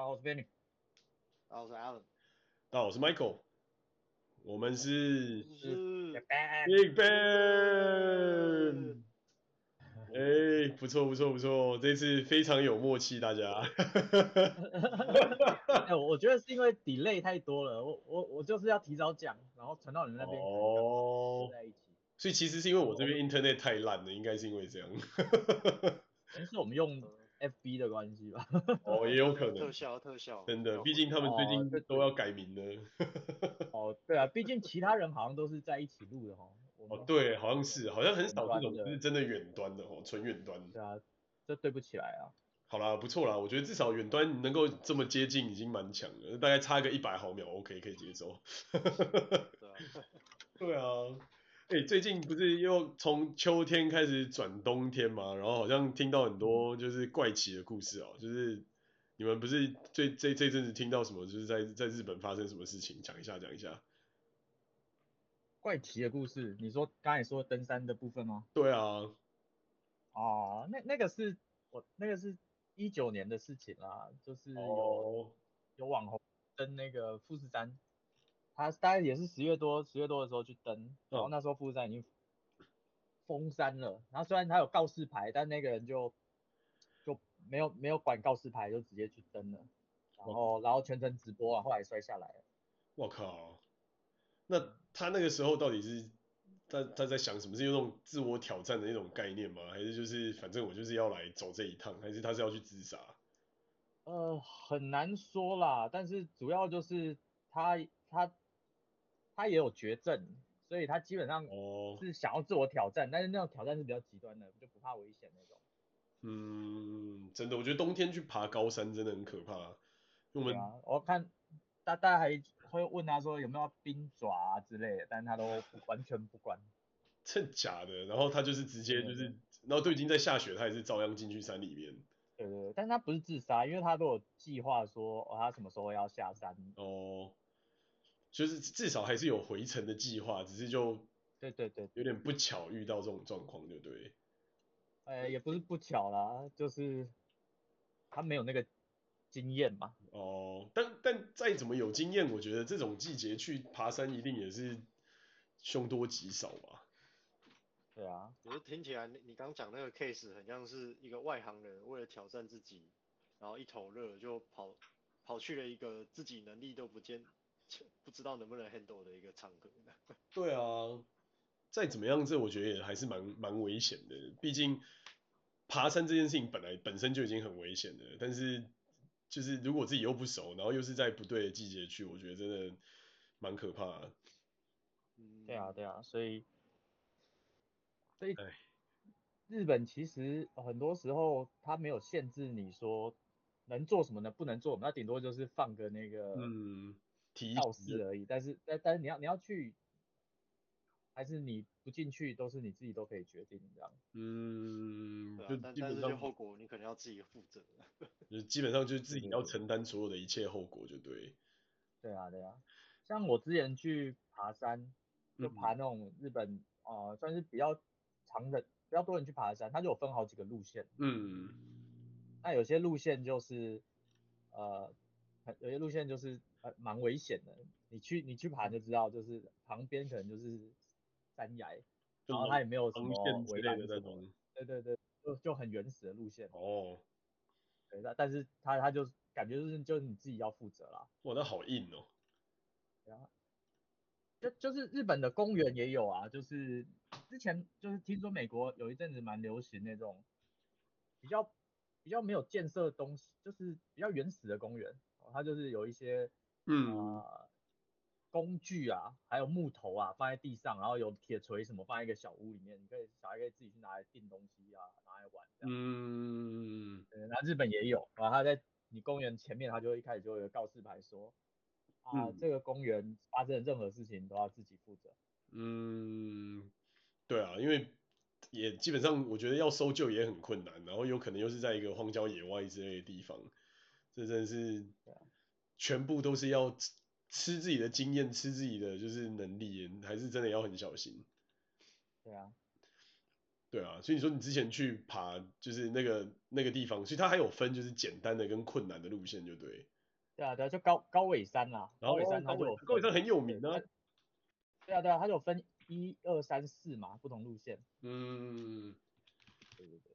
大家好，我是 Benny。大家好，我是 Alan。大家好，我是 Michael。我们是是 Big Bang。哎，不错不错不错，这次非常有默契，大家。哎，我觉得是因为 delay 太多了，我我我就是要提早讲，然后传到你们那边。哦。在一起。所以其实是因为我这边 internet 太烂了，应该是因为这样。可能是我们用 FB 的关系吧。哦，也有可能。特效特效。真的，毕竟他们最近都要改名了。哦，对啊，毕竟其他人好像都是在一起录的哈。哦，对，好像是，好像很少这种是真的远端的哦，纯远端。对啊，这对不起来啊。好啦，不错啦，我觉得至少远端能够这么接近已经蛮强了，大概差个一百毫秒，OK 可以接受。对啊，哎、欸，最近不是又从秋天开始转冬天嘛，然后好像听到很多就是怪奇的故事哦、喔，就是你们不是最这这阵子听到什么，就是在在日本发生什么事情，讲一下讲一下。怪奇的故事，你说刚才说登山的部分吗？对啊。哦，那那个是我那个是一九年的事情啦，就是有、oh. 有网红登那个富士山，他大概也是十月多十月多的时候去登，然后那时候富士山已经封山了，然后虽然他有告示牌，但那个人就就没有没有管告示牌，就直接去登了，然后、oh. 然后全程直播啊，后来摔下来了。我靠！那他那个时候到底是他他在想什么？是有那种自我挑战的那种概念吗？还是就是反正我就是要来走这一趟？还是他是要去自杀？呃，很难说啦。但是主要就是他他他也有绝症，所以他基本上是想要自我挑战，哦、但是那种挑战是比较极端的，就不怕危险那种。嗯，真的，我觉得冬天去爬高山真的很可怕。我们、啊、我看大大家还。会问他说有没有冰爪啊之类的，但他都完全不管。真假的？然后他就是直接就是，对对对，然后都已经在下雪，他也是照样进去山里面。对对对，但他不是自杀，因为他都有计划说哦，他什么时候要下山。哦，就是至少还是有回程的计划，只是就对对对，有点不巧遇到这种状况，对不对？哎，也不是不巧啦，就是他没有那个。经验嘛，哦，但但再怎么有经验，我觉得这种季节去爬山一定也是凶多吉少吧。对啊，可是听起来你你刚讲那个 case 很像是一个外行人为了挑战自己，然后一头热就跑跑去了一个自己能力都不见，不知道能不能 handle 的一个场合。对啊，再怎么样，这我觉得也还是蛮蛮危险的，毕竟爬山这件事情本来本身就已经很危险的，但是。就是如果自己又不熟，然后又是在不对的季节去，我觉得真的蛮可怕对啊，对啊，所以，所以，日本其实很多时候它没有限制你说能做什么呢？不能做，那顶多就是放个那个嗯告示而已。但是，但但是你要你要去，还是你不进去，都是你自己都可以决定这样。嗯，对啊，但但是这后果你可能要自己负责。就基本上就是自己要承担所有的一切后果，就对。对啊，对啊。像我之前去爬山，就爬那种日本啊、嗯呃，算是比较长的，比较多人去爬山，它就有分好几个路线。嗯。那有些路线就是，呃，有些路线就是呃蛮危险的。你去你去爬就知道，就是旁边可能就是山崖，然后它也没有什么围栏的那种。对对对，就就很原始的路线。哦。对，但但是他他就感觉就是就是你自己要负责啦。哇，那好硬哦。对啊，就就是日本的公园也有啊，就是之前就是听说美国有一阵子蛮流行那种比较比较没有建设的东西，就是比较原始的公园，它就是有一些嗯。呃工具啊，还有木头啊，放在地上，然后有铁锤什么放在一个小屋里面，你可以小孩可以自己去拿来订东西啊，拿来玩这样。嗯，那日本也有啊，他在你公园前面，他就一开始就有告示牌说，啊，嗯、这个公园发生的任何事情都要自己负责。嗯，对啊，因为也基本上我觉得要搜救也很困难，然后有可能又是在一个荒郊野外之类的地方，这真的是全部都是要。吃自己的经验，吃自己的就是能力，还是真的要很小心。对啊，对啊，所以你说你之前去爬就是那个那个地方，所以它还有分就是简单的跟困难的路线，就对。对啊对啊，就高高尾山啦，高尾山它就高尾山很有名啊。对啊对啊，它就分一二三四嘛，不同路线。嗯。对对对。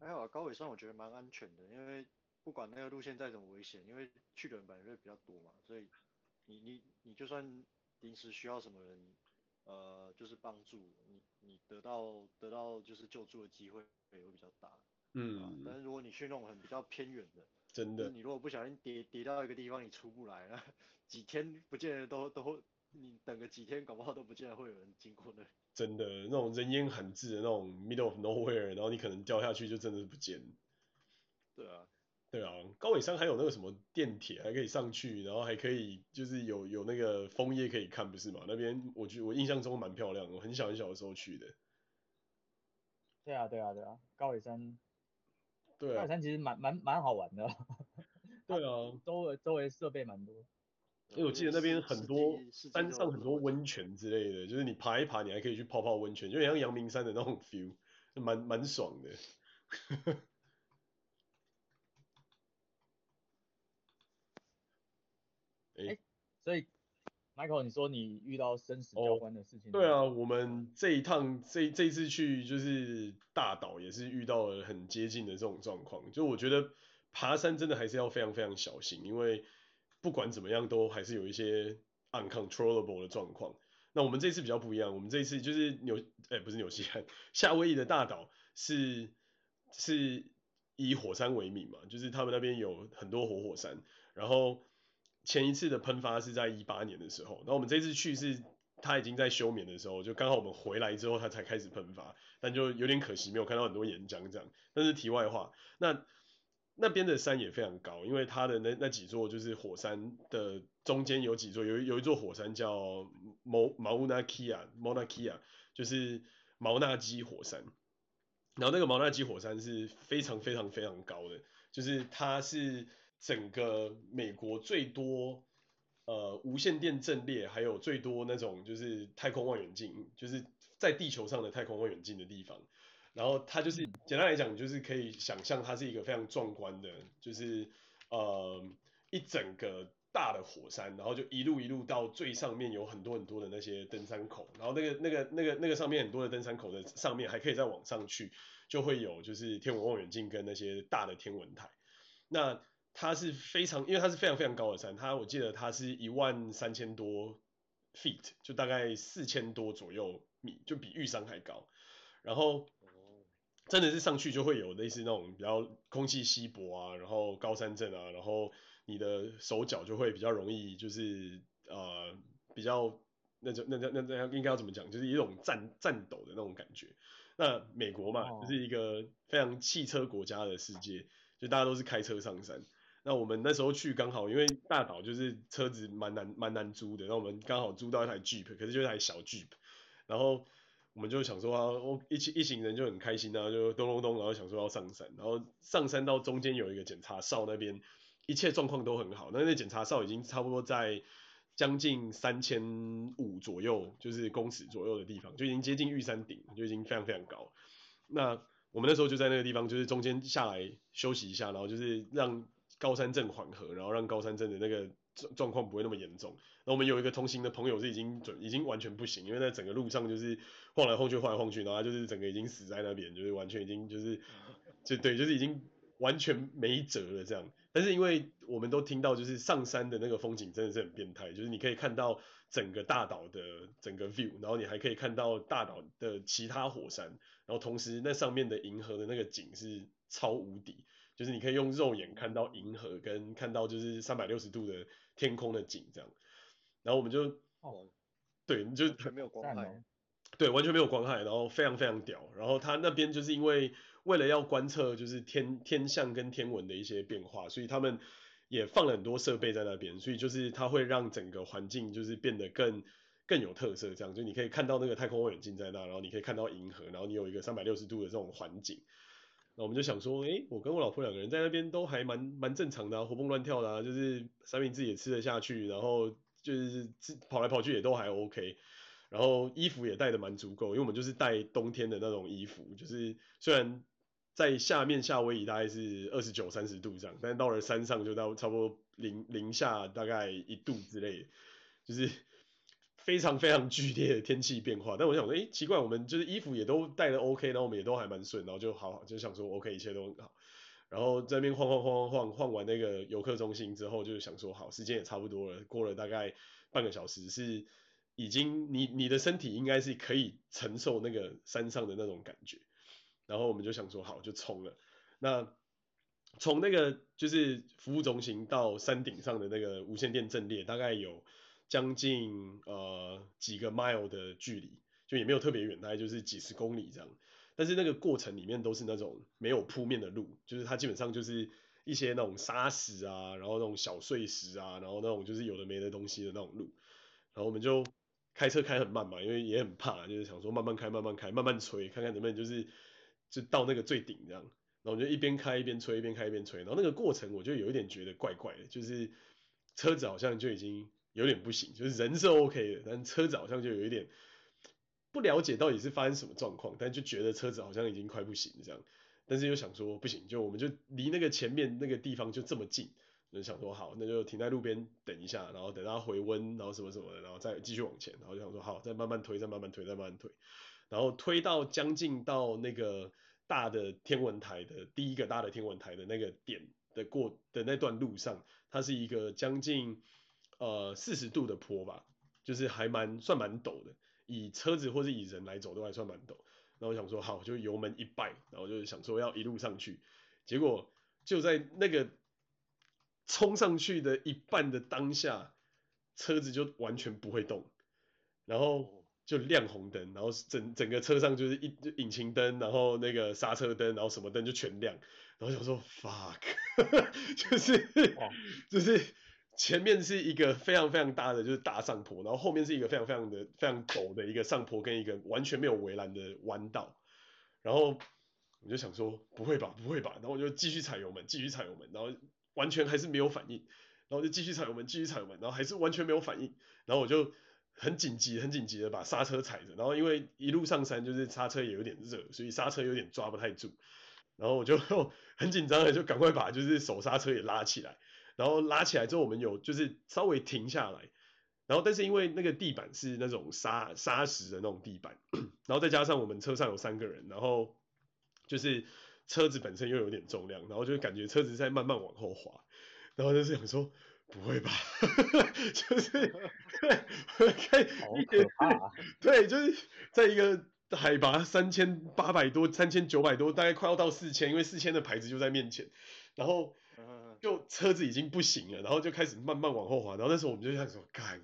还好啊，高尾山我觉得蛮安全的，因为不管那个路线再怎么危险，因为去的人本来就比较多嘛，所以你你你就算临时需要什么人，呃，就是帮助你，你得到得到就是救助的机会也会比较大。嗯、啊。但是如果你去那种很比较偏远的，真的，你如果不小心跌跌到一个地方，你出不来了，几天不见得都都会，你等个几天，搞不好都不见得会有人经过那。真的，那种人烟罕至的那种 middle of nowhere，然后你可能掉下去就真的是不见。对啊，对啊，高尾山还有那个什么电铁还可以上去，然后还可以就是有有那个枫叶可以看，不是吗？那边我觉得我印象中蛮漂亮的，我很小很小的时候去的。对啊，对啊，对啊，高尾山。对啊。高尾山其实蛮蛮蛮好玩的。对啊。周围周围设备蛮多。因为我记得那边很多山上很多温泉之类的，就是你爬一爬，你还可以去泡泡温泉，就像阳明山的那种 feel，蛮蛮爽的。哎、欸，所以 Michael，你说你遇到生死交关的事情？哦？对啊，我们这一趟这这次去就是大岛，也是遇到了很接近的这种状况。就我觉得爬山真的还是要非常非常小心，因为。不管怎么样，都还是有一些 uncontrollable 的状况。那我们这次比较不一样，我们这次就是纽，哎，不是纽西兰，夏威夷的大岛是是以火山为名嘛，就是他们那边有很多活火山。然后前一次的喷发是在一八年的时候，那我们这次去是它已经在休眠的时候，就刚好我们回来之后它才开始喷发，但就有点可惜，没有看到很多岩浆这样。但是题外话，那。那边的山也非常高，因为它的那那几座就是火山的中间有几座，有有一座火山叫毛毛纳基亚，毛纳基亚就是毛纳基火山。然后那个毛纳基火山是非常非常非常高的，就是它是整个美国最多呃无线电阵列，还有最多那种就是太空望远镜，就是在地球上的太空望远镜的地方。然后它就是简单来讲，就是可以想象它是一个非常壮观的，就是呃一整个大的火山，然后就一路一路到最上面有很多很多的那些登山口，然后那个那个那个那个上面很多的登山口的上面还可以再往上去，就会有就是天文望远镜跟那些大的天文台。那它是非常，因为它是非常非常高的山，它我记得它是一万三千多 feet，就大概四千多左右米，就比玉山还高，然后。真的是上去就会有类似那种比较空气稀薄啊，然后高山症啊，然后你的手脚就会比较容易就是呃比较那种那那那那应该要怎么讲，就是一种战战抖的那种感觉。那美国嘛，就是一个非常汽车国家的世界，就大家都是开车上山。那我们那时候去刚好，因为大岛就是车子蛮难蛮难租的，那我们刚好租到一台 Jeep，可是就是一台小 Jeep，然后。我们就想说啊，我一起一行人就很开心啊，就咚咚咚，然后想说要上山，然后上山到中间有一个检查哨那边，一切状况都很好，那那检查哨已经差不多在将近三千五左右，就是公尺左右的地方，就已经接近玉山顶，就已经非常非常高。那我们那时候就在那个地方，就是中间下来休息一下，然后就是让高山症缓和，然后让高山症的那个。状状况不会那么严重。那我们有一个同行的朋友是已经准已经完全不行，因为在整个路上就是晃来晃去晃来晃去，然后就是整个已经死在那边，就是完全已经就是就对，就是已经完全没辙了这样。但是因为我们都听到就是上山的那个风景真的是很变态，就是你可以看到整个大岛的整个 view，然后你还可以看到大岛的其他火山，然后同时那上面的银河的那个景是超无敌。就是你可以用肉眼看到银河，跟看到就是三百六十度的天空的景这样，然后我们就，哦，对，就完全没有光害，对，完全没有光害，然后非常非常屌，然后他那边就是因为为了要观测就是天天象跟天文的一些变化，所以他们也放了很多设备在那边，所以就是它会让整个环境就是变得更更有特色，这样，就你可以看到那个太空望远镜在那，然后你可以看到银河，然后你有一个三百六十度的这种环境。那我们就想说，诶，我跟我老婆两个人在那边都还蛮蛮正常的啊，活蹦乱跳的啊，就是三明治也吃得下去，然后就是跑来跑去也都还 OK。然后衣服也带的蛮足够，因为我们就是带冬天的那种衣服，就是虽然在下面夏威夷大概是二十九三十度这样，但到了山上就到差不多零零下大概一度之类，就是非常非常剧烈的天气变化。但我想说，诶，奇怪，我们就是衣服也都带的 OK，然后我们也都还蛮顺，然后就好就想说 OK，一切都很好。然后在那边晃晃晃晃晃晃完那个游客中心之后，就想说好，时间也差不多了，过了大概半个小时是。已经，你你的身体应该是可以承受那个山上的那种感觉，然后我们就想说好，就冲了。那从那个就是服务中心到山顶上的那个无线电阵列，大概有将近呃几个 mile 的距离，就也没有特别远，大概就是几十公里这样。但是那个过程里面都是那种没有铺面的路，就是它基本上就是一些那种沙石啊，然后那种小碎石啊，然后那种就是有的没的东西的那种路，然后我们就。开车开很慢嘛，因为也很怕，就是想说慢慢开，慢慢开，慢慢吹，看看能不能就是就到那个最顶这样。然后我就一边开一边吹，一边开一边吹。然后那个过程我就有一点觉得怪怪的，就是车子好像就已经有点不行，就是人是 OK 的，但车子好像就有一点不了解到底是发生什么状况，但就觉得车子好像已经快不行这样。但是又想说不行，就我们就离那个前面那个地方就这么近。就想说好，那就停在路边等一下，然后等它回温，然后什么什么的，然后再继续往前。然后就想说好，再慢慢推，再慢慢推，再慢慢推。然后推到将近到那个大的天文台的第一个大的天文台的那个点的过的那段路上，它是一个将近呃四十度的坡吧，就是还蛮算蛮陡的，以车子或是以人来走都还算蛮陡。然后我想说好，就油门一拜，然后就是想说要一路上去，结果就在那个。冲上去的一半的当下，车子就完全不会动，然后就亮红灯，然后整整个车上就是一引擎灯，然后那个刹车灯，然后什么灯就全亮，然后想说 fuck，就是就是前面是一个非常非常大的就是大上坡，然后后面是一个非常非常的非常陡的一个上坡跟一个完全没有围栏的弯道，然后我就想说不会吧不会吧，然后我就继续踩油门继续踩油门，然后。完全还是没有反应，然后就继续踩油门，继续踩油门，然后还是完全没有反应，然后我就很紧急、很紧急的把刹车踩着，然后因为一路上山就是刹车也有点热，所以刹车有点抓不太住，然后我就 很紧张的就赶快把就是手刹车也拉起来，然后拉起来之后我们有就是稍微停下来，然后但是因为那个地板是那种沙沙石的那种地板，然后再加上我们车上有三个人，然后就是。车子本身又有点重量，然后就感觉车子在慢慢往后滑，然后就是想说不会吧，就是开一点，对，就是在一个海拔三千八百多、三千九百多，大概快要到四千，因为四千的牌子就在面前，然后 就车子已经不行了，然后就开始慢慢往后滑，然后那时候我们就想说，该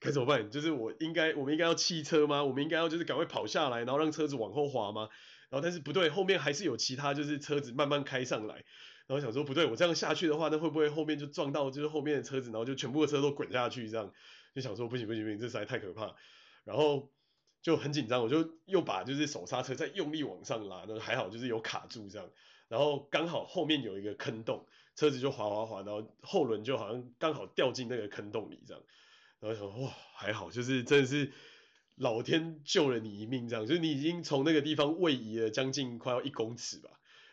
该怎么办？就是我应该，我们应该要弃车吗？我们应该要就是赶快跑下来，然后让车子往后滑吗？然后但是不对，后面还是有其他就是车子慢慢开上来，然后想说不对，我这样下去的话，那会不会后面就撞到就是后面的车子，然后就全部的车都滚下去这样，就想说不行不行不行，这实在太可怕，然后就很紧张，我就又把就是手刹车再用力往上拉，那还好就是有卡住这样，然后刚好后面有一个坑洞，车子就滑滑滑，然后后轮就好像刚好掉进那个坑洞里这样，然后想哇还好，就是真的是。老天救了你一命，这样就是你已经从那个地方位移了将近快要一公尺吧，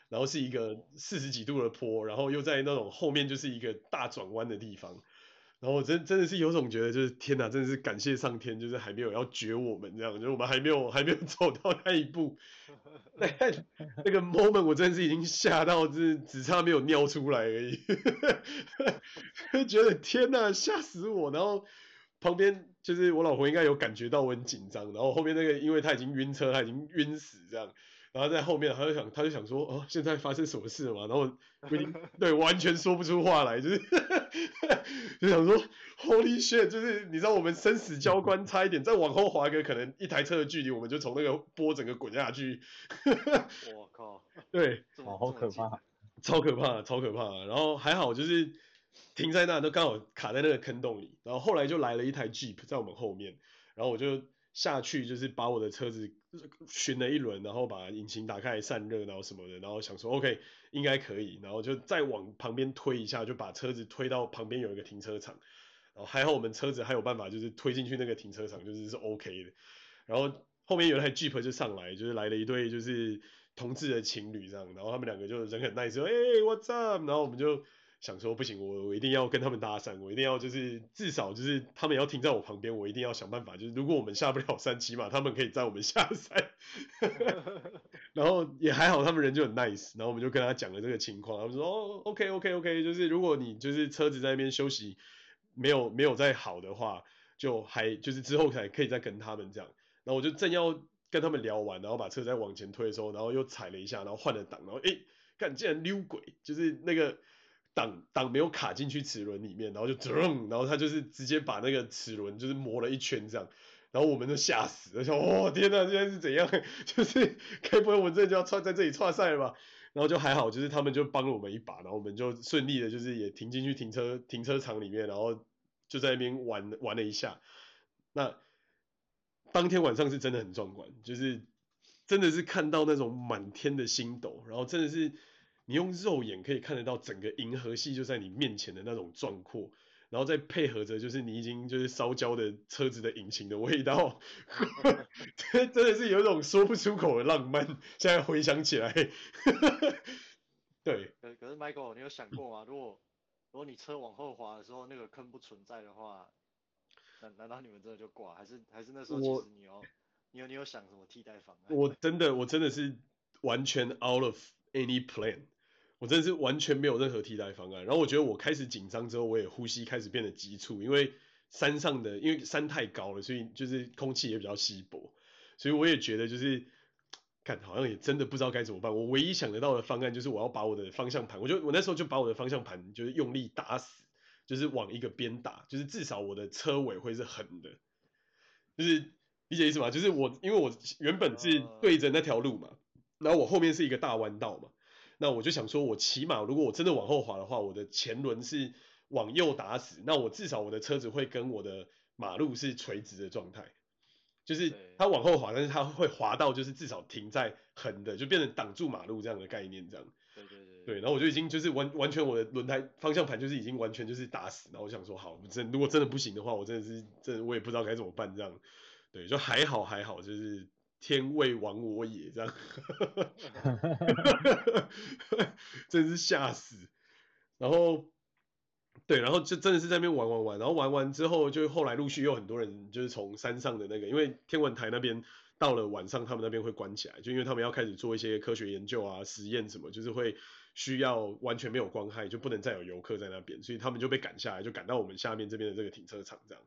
然后是一个四十几度的坡，然后又在那种后面就是一个大转弯的地方，然后我真真的是有种觉得就是天哪，真的是感谢上天，就是还没有要绝我们这样，就是我们还没有还没有 走到那一步，那那个 moment 我真的是已经吓到，就是只差没有尿出来而已，就 觉得天哪，吓死我，然后。旁边就是我老婆应该有感觉到我很紧张，然后后面那个因为她已经晕车，她已经晕死这样，然后在后面他就想他就想说哦，现在发生什么事了嘛？然后我已经对完全说不出话来，就是 就想说 Holy shit，就是你知道我们生死交关，差一点再往后滑个可能一台车的距离，我们就从那个坡整个滚下去。我靠，对，好可怕，超可怕，超可怕。然后还好就是。停在那都刚好卡在那个坑洞里，然后后来就来了一台 Jeep 在我们后面，然后我就下去就是把我的车子巡了一轮，然后把引擎打开散热，然后什么的，然后想说 OK 应该可以，然后就再往旁边推一下，就把车子推到旁边有一个停车场，然后还好我们车子还有办法就是推进去那个停车场，就是是 OK 的。然后后面有台 Jeep 就上来，就是来了一对就是同志的情侣这样，然后他们两个就人很 nice，说哎、What's up？然后我们就。想说不行，我我一定要跟他们搭讪，我一定要就是至少就是他们要停在我旁边，我一定要想办法，就是如果我们下不了 山，起码他们可以载我们下山。然后也还好，他们人就很 nice，然后我们就跟他讲了这个情况，他们说哦，OK OK OK，就是如果你就是车子在那边休息没有没有再好的话，就还就是之后才可以再跟他们这样。然后我就正要跟他们聊完，然后把车再往前推的时候，然后又踩了一下，然后换了档，然后诶，干竟然溜轨，就是那个。挡挡没有卡进去齿轮里面，然后就噔，然后他就是直接把那个齿轮就是磨了一圈这样，然后我们就吓死了，想哦天呐，现在是怎样？就是该不会我们这就要串在这里串赛了吧？然后就还好，就是他们就帮了我们一把，然后我们就顺利的，就是也停进去停车停车场里面，然后就在那边玩玩了一下。那当天晚上是真的很壮观，就是真的是看到那种满天的星斗，然后真的是。你用肉眼可以看得到整个银河系就在你面前的那种壮阔，然后再配合着就是你已经就是烧焦的车子的引擎的味道，真 真的是有一种说不出口的浪漫。现在回想起来，对。可可是 Michael，你有想过吗？如果如果你车往后滑的时候那个坑不存在的话，难难道你们真的就挂？还是还是那时候其实你有你有你有想什么替代方案？我真的我真的是完全 out of any plan。我真的是完全没有任何替代方案，然后我觉得我开始紧张之后，我也呼吸开始变得急促，因为山上的因为山太高了，所以就是空气也比较稀薄，所以我也觉得就是，看好像也真的不知道该怎么办。我唯一想得到的方案就是我要把我的方向盘，我就我那时候就把我的方向盘就是用力打死，就是往一个边打，就是至少我的车尾会是横的，就是理解意思吗？就是我因为我原本是对着那条路嘛，然后我后面是一个大弯道嘛。那我就想说，我起码如果我真的往后滑的话，我的前轮是往右打死，那我至少我的车子会跟我的马路是垂直的状态，就是它往后滑，但是它会滑到就是至少停在横的，就变成挡住马路这样的概念这样。对对对。对，然后我就已经就是完完全我的轮胎方向盘就是已经完全就是打死，然后我想说好，真如果真的不行的话，我真的是真的我也不知道该怎么办这样。对，就还好还好，就是。天未亡我也，这样，真是吓死。然后，对，然后就真的是在那边玩玩玩，然后玩完之后，就后来陆续有很多人就是从山上的那个，因为天文台那边到了晚上，他们那边会关起来，就因为他们要开始做一些科学研究啊、实验什么，就是会需要完全没有光害，就不能再有游客在那边，所以他们就被赶下来，就赶到我们下面这边的这个停车场这样。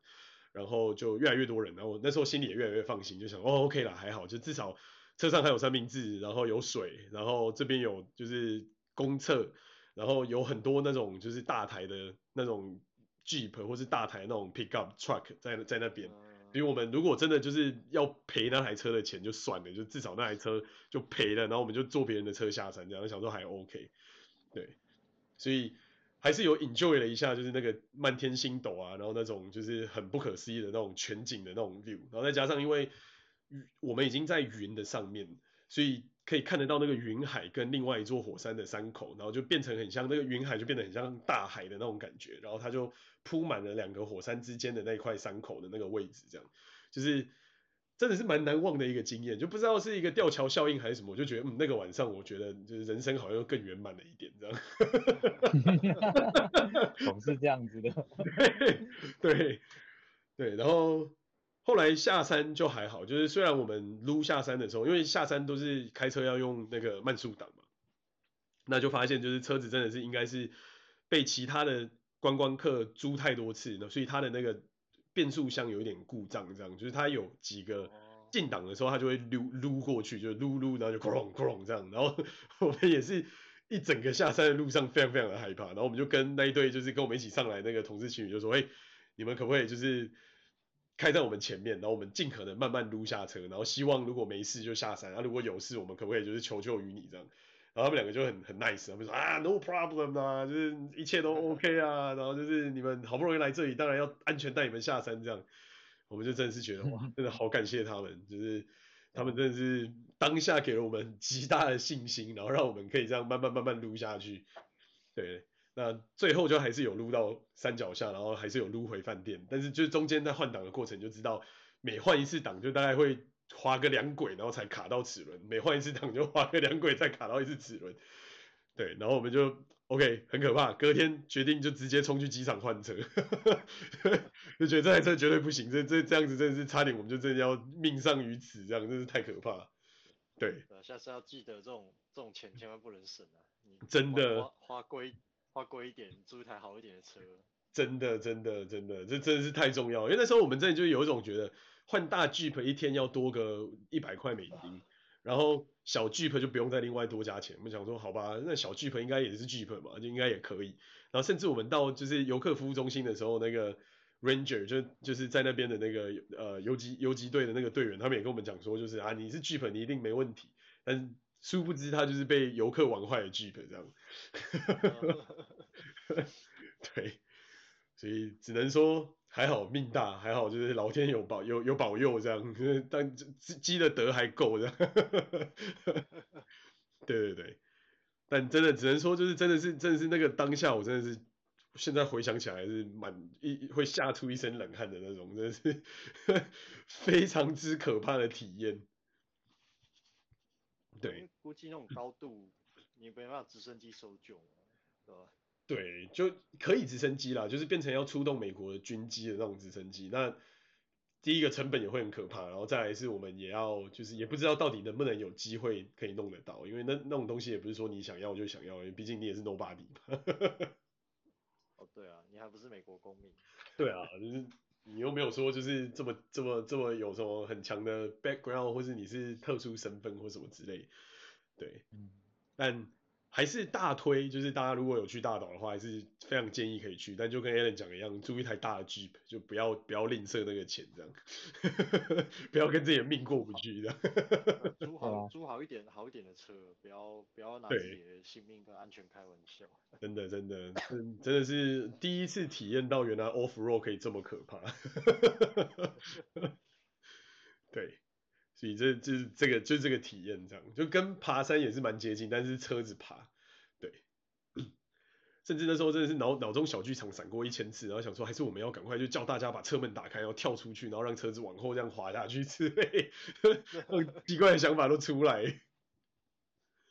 然后就越来越多人，然后那时候心里也越来越放心，就想哦，OK 啦，还好，就至少车上还有三明治，然后有水，然后这边有就是公厕，然后有很多那种就是大台的那种 Jeep 或是大台那种 Pickup Truck 在在那边，比如我们如果真的就是要赔那台车的钱就算了，就至少那台车就赔了，然后我们就坐别人的车下山，这样想说还 OK，对，所以。还是有 enjoy 了一下，就是那个漫天星斗啊，然后那种就是很不可思议的那种全景的那种 view，然后再加上因为我们已经在云的上面，所以可以看得到那个云海跟另外一座火山的山口，然后就变成很像那个云海就变得很像大海的那种感觉，然后它就铺满了两个火山之间的那一块山口的那个位置，这样就是。真的是蛮难忘的一个经验，就不知道是一个吊桥效应还是什么，我就觉得嗯，那个晚上我觉得就是人生好像又更圆满了一点，这样。总是这样子的。对对对，然后后来下山就还好，就是虽然我们撸下山的时候，因为下山都是开车要用那个慢速档嘛，那就发现就是车子真的是应该是被其他的观光客租太多次，所以它的那个。变速箱有一点故障，这样就是它有几个进档的时候，它就会撸撸过去，就撸撸，然后就哐隆哐隆这样。然后 我们也是一整个下山的路上非常非常的害怕。然后我们就跟那一对就是跟我们一起上来那个同事情侣就说：“哎，你们可不可以就是开在我们前面，然后我们尽可能慢慢撸下车，然后希望如果没事就下山，然后如果有事，我们可不可以就是求救于你这样？”然后他们两个就很很 nice，他们说啊，no problem 啊，就是一切都 OK 啊，然后就是你们好不容易来这里，当然要安全带你们下山这样，我们就真的是觉得哇，真的好感谢他们，就是他们真的是当下给了我们极大的信心，然后让我们可以这样慢慢慢慢撸下去，对，那最后就还是有撸到山脚下，然后还是有撸回饭店，但是就中间在换挡的过程就知道，每换一次档就大概会滑个两轨，然后才卡到齿轮，每换一次档就滑个两轨再卡到一次齿轮。对，然后我们就 OK，很可怕。隔天决定就直接冲去机场换车，就觉得这台车绝对不行，这这这样子真的是差点我们就真的要命丧于此，这样真是太可怕。对，下次要记得这种这种钱千万不能省啊！你真的花贵花贵一点租一台好一点的车，真的真的真的，这真的是太重要。因为那时候我们真的就有一种觉得换大 Jeep 一天要多个一百块美金。然后小 Jeep 就不用再另外多加钱，我们想说好吧，那小 Jeep 应该也是 Jeep 嘛，就应该也可以。然后甚至我们到就是游客服务中心的时候，那个 Ranger 就就是在那边的那个呃游击游击队的那个队员，他们也跟我们讲说，就是啊你是 Jeep 你一定没问题，但殊不知他就是被游客玩坏的 Jeep 这样。对，所以只能说。还好命大，还好就是老天有保有有保佑这样，但积的德还够这样。对对对，但真的只能说就是真的是真的是那个当下，我真的是现在回想起来还是蛮一会吓出一身冷汗的那种，真的是 非常之可怕的体验。对，估计那种高度你没办法直升机搜救，对吧？对，就可以直升机啦，就是变成要出动美国的军机的那种直升机。那第一个成本也会很可怕，然后再来是我们也要，就是也不知道到底能不能有机会可以弄得到，因为那那种东西也不是说你想要就想要，因为毕竟你也是 nobody 嘛。哦，对啊，你还不是美国公民。对啊，就是你又没有说就是这么这么这么有什么很强的 background，或是你是特殊身份或什么之类。对，嗯，但。还是大推，就是大家如果有去大岛的话，还是非常建议可以去。但就跟 Alan 讲一样，租一台大的 Jeep，就不要不要吝啬那个钱，这样，不要跟自己的命过不去这样。租好租好一点好一点的车，不要不要拿自己的性命跟安全开玩笑。真的真的真真的是第一次体验到原来 Off Road 可以这么可怕。对。所以这就是这个就是这个体验，这样就跟爬山也是蛮接近，但是车子爬，对。甚至那时候真的是脑脑中小剧场闪过一千次，然后想说还是我们要赶快就叫大家把车门打开，然后跳出去，然后让车子往后这样滑下去之类，奇怪的想法都出来。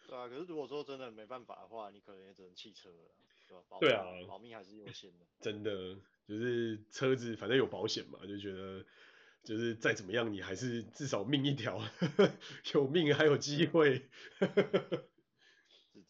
对啊，可是如果说真的没办法的话，你可能也只能弃车了，对吧？对啊，保命还是优先的。真的，就是车子反正有保险嘛，就觉得。就是再怎么样，你还是至少命一条，有命还有机会。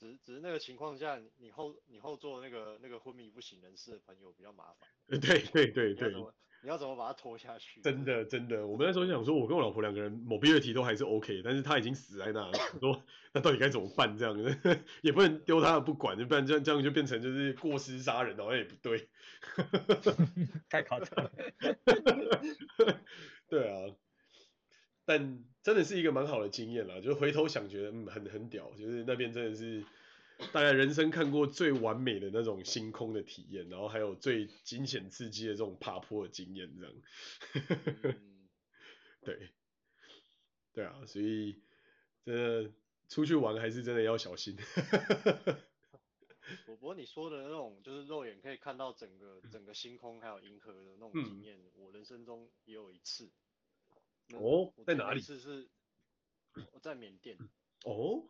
只只只是那个情况下，你后你后座那个那个昏迷不省人事的朋友比较麻烦。对对对对。你要怎么把他拖下去？真的真的，我们那时候想说，我跟我老婆两个人 mobility 都还是 OK，但是他已经死在那了，说那到底该怎么办？这样 也不能丢他不管，不然这样这样就变成就是过失杀人，好像也不对。太夸张了。对啊，但真的是一个蛮好的经验啦，就是回头想觉得嗯很很屌，就是那边真的是。大概人生看过最完美的那种星空的体验，然后还有最惊险刺激的这种爬坡的经验，这样。对，对啊，所以真的出去玩还是真的要小心。我不过你说的那种就是肉眼可以看到整个整个星空还有银河的那种经验，嗯、我人生中也有一次。哦，在哪里？是是我在缅甸。哦。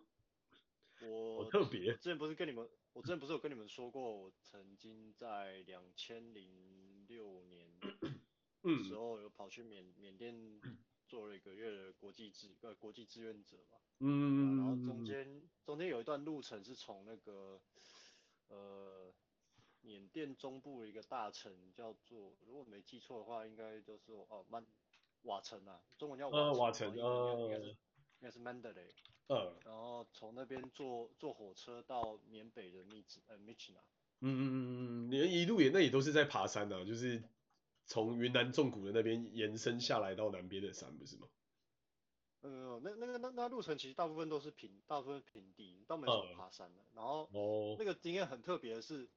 我特别，之前不是跟你们，我之前不是有跟你们说过，我曾经在两千零六年的时候有跑去缅缅甸做了一个月的国际志呃国际志愿者嘛，嗯，然后中间中间有一段路程是从那个呃缅甸中部的一个大城叫做，如果没记错的话，应该就是哦曼瓦城啊，中文叫瓦城，呃，应该是应该是 Mandalay。嗯，然后从那边坐坐火车到缅北的密支呃密支那。嗯嗯嗯嗯，你一路也那也都是在爬山啊，就是从云南纵谷的那边延伸下来到南边的山，不是吗？呃，那那个那那路程其实大部分都是平，大部分平地，倒没什么爬山的。然后哦，那个经验很特别的是，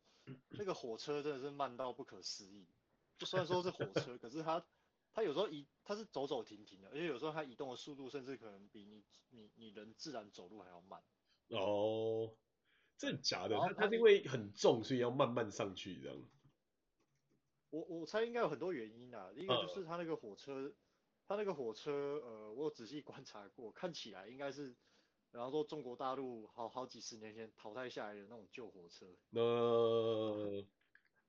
那个火车真的是慢到不可思议。就虽然说是火车，可是它。它有时候移，它是走走停停的，而且有时候它移动的速度甚至可能比你你你人自然走路还要慢。哦，真的假的？它它是因为很重，所以要慢慢上去这样。我我猜应该有很多原因啊，一个就是它那个火车，它那个火车，呃，我有仔细观察过，看起来应该是，然后说中国大陆好好几十年前淘汰下来的那种旧火车。呃，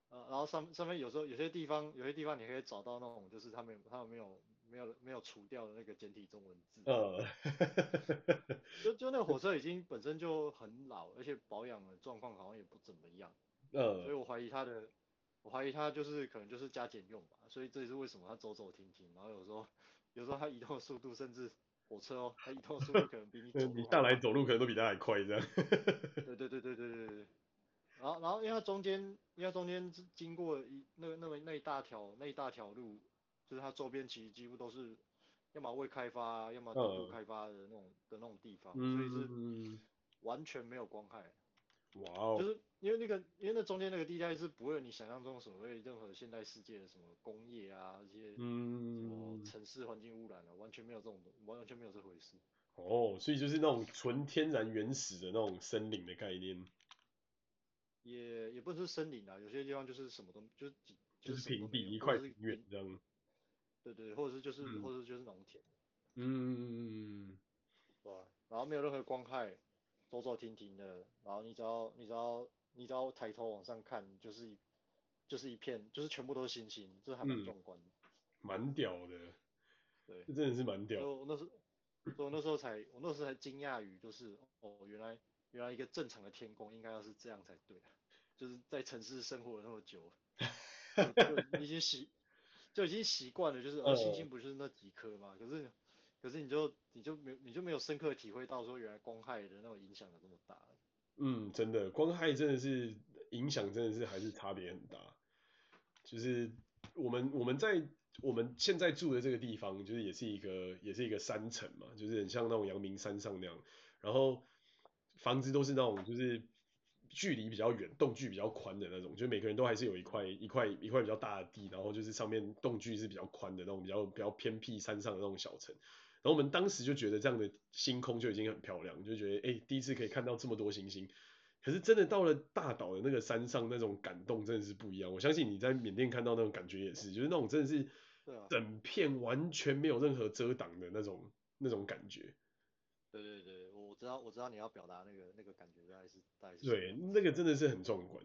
呃，然后上上面有时候有些地方，有些地方你可以找到那种，就是他们他们没有没有没有除掉的那个简体中文字。呃，就就那个火车已经本身就很老，而且保养的状况好像也不怎么样。呃，所以我怀疑它的。我怀疑它就是可能就是加减用吧，所以这也是为什么它走走停停，然后有时候有时候它移动的速度，甚至火车哦，它移动的速度可能比你走，你大来走路可能都比它还快这样。对对对对对对对。然后然后因为它中间，因为它中间经过一那个那么那一大条那一大条路，就是它周边其实几乎都是要么未开发，要么低度开发的那种、嗯、的那种地方，所以是完全没有光害。哇哦！就是因为那个，因为那中间那个地带是不会有你想象中所谓任何现代世界的什么工业啊，这些什么城市环境污染啊，完全没有这种，完全没有这回事。哦，所以就是那种纯天然原始的那种森林的概念。也也不是森林啊，有些地方就是什么都就是就是平地一块平原这样。对对，或者是就是、嗯、或者是就是农田。嗯。对吧？然后没有任何光害。走走停停的，然后你只要你只要你只要抬头往上看，就是一就是一片，就是全部都是星星，这还蛮壮观的，嗯，蛮屌的，对，这真的是蛮屌。我那时候，我那时候才我那时候才惊讶于，就是哦，原来原来一个正常的天空应该要是这样才对，就是在城市生活了那么久，就已经习就已经习惯了，就是呃星星不就是那几颗吗？可是。可是你就你就没你就没有深刻体会到说原来光害的那种影响有那么大。嗯，真的，光害真的是影响真的是还是差别很大。就是我们我们在我们现在住的这个地方，就是也是一个也是一个山城嘛，就是很像那种阳明山上那样，然后房子都是那种就是距离比较远，洞距比较宽的那种，就每个人都还是有一块一块一块比较大的地，然后就是上面洞距是比较宽的那种比较比较偏僻山上的那种小城。然后我们当时就觉得这样的星空就已经很漂亮，就觉得哎，第一次可以看到这么多星星。可是真的到了大岛的那个山上，那种感动真的是不一样。我相信你在缅甸看到那种感觉也是，就是那种真的是整片完全没有任何遮挡的那种那种感觉。对对对，我知道我知道你要表达那个那个感觉大概是大概是。对，那个真的是很壮观。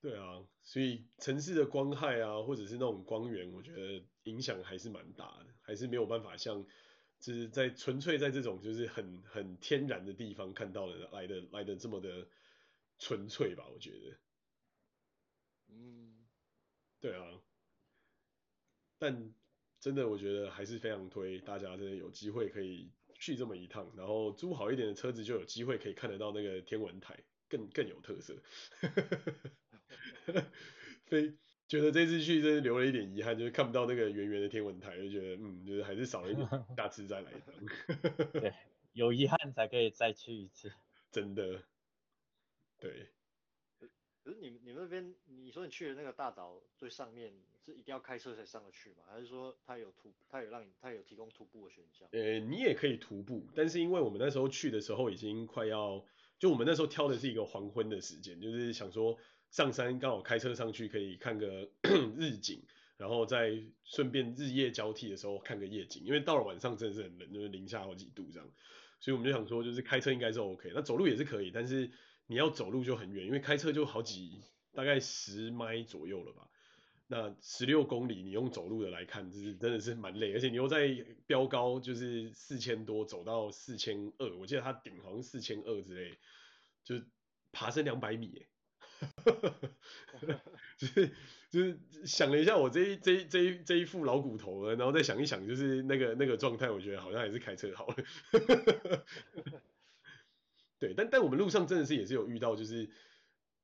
对啊，所以城市的光害啊，或者是那种光源，我觉得影响还是蛮大的，还是没有办法像就是在纯粹在这种就是很很天然的地方看到的来的来的这么的纯粹吧，我觉得。嗯，对啊，但真的我觉得还是非常推大家真的有机会可以去这么一趟，然后租好一点的车子就有机会可以看得到那个天文台，更更有特色。非觉得这次去真是留了一点遗憾，就是看不到那个圆圆的天文台，就觉得嗯，就是还是少了一点，下次再来一趟。对，有遗憾才可以再去一次。真的。对。可是你你们那边，你说你去的那个大岛最上面是一定要开车才上得去吗？还是说它有徒，它有让你，它有提供徒步的选项？呃，你也可以徒步，但是因为我们那时候去的时候已经快要，就我们那时候挑的是一个黄昏的时间，就是想说。上山刚好开车上去可以看个 日景，然后再顺便日夜交替的时候看个夜景，因为到了晚上真的是很冷，就是零下好几度这样，所以我们就想说就是开车应该是 OK，那走路也是可以，但是你要走路就很远，因为开车就好几大概十迈左右了吧，那十六公里你用走路的来看，就是真的是蛮累，而且你又在飙高就是四千多走到四千二，我记得它顶好像四千二之类，就爬升两百米欸。就是就是想了一下，我这一这一这一这一副老骨头了，然后再想一想，就是那个那个状态，我觉得好像还是开车好了。对，但但我们路上真的是也是有遇到，就是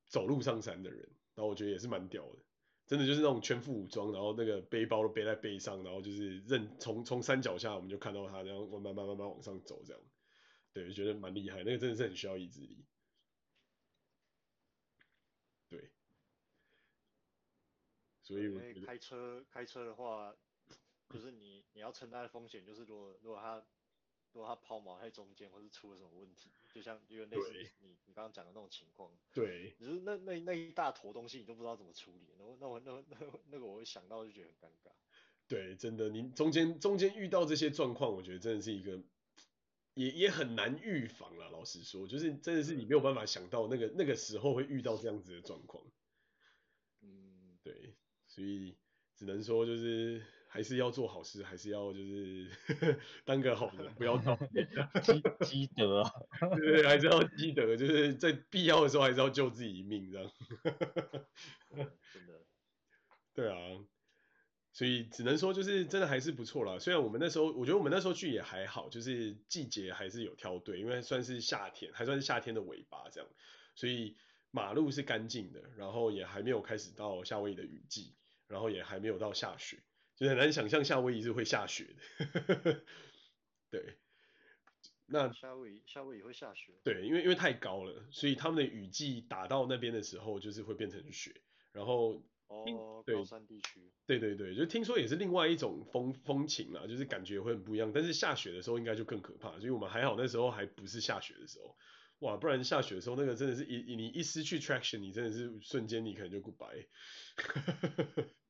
走路上山的人，然后我觉得也是蛮屌的，真的就是那种全副武装，然后那个背包都背在背上，然后就是认从从山脚下我们就看到他，然后慢慢慢慢慢往上走这样。对，我觉得蛮厉害，那个真的是很需要意志力。对所以，因为开车开车的话，就是你你要承担的风险，就是如果如果他如果他抛锚在中间，或是出了什么问题，就像因为类似你你刚刚讲的那种情况，对，只是那那那一大坨东西你都不知道怎么处理，然后那我那那那那个我会想到就觉得很尴尬。对，真的，你中间中间遇到这些状况，我觉得真的是一个也也很难预防啦。老实说，就是真的是你没有办法想到那个那个时候会遇到这样子的状况。嗯，对，所以只能说就是。还是要做好事，还是要就是呵 呵当个好人，不要当 积积德啊，对对，还是要积德，就是在必要的时候还是要救自己一命这样。真的，对啊，所以只能说就是真的还是不错啦。虽然我们那时候，我觉得我们那时候去也还好，就是季节还是有挑对，因为算是夏天，还算是夏天的尾巴这样，所以马路是干净的，然后也还没有开始到夏威夷的雨季，然后也还没有到下雪。就很难想象夏威夷是会下雪的，对，那夏威夷夏威夷会下雪，对，因为因为太高了，所以他们的雨季打到那边的时候，就是会变成雪，然后哦，对，高山地区，对对对，就听说也是另外一种风风情啦，就是感觉会很不一样，但是下雪的时候应该就更可怕，所以我们还好那时候还不是下雪的时候，哇，不然下雪的时候那个真的是一你一失去 traction，你真的是瞬间你可能就 goodbye。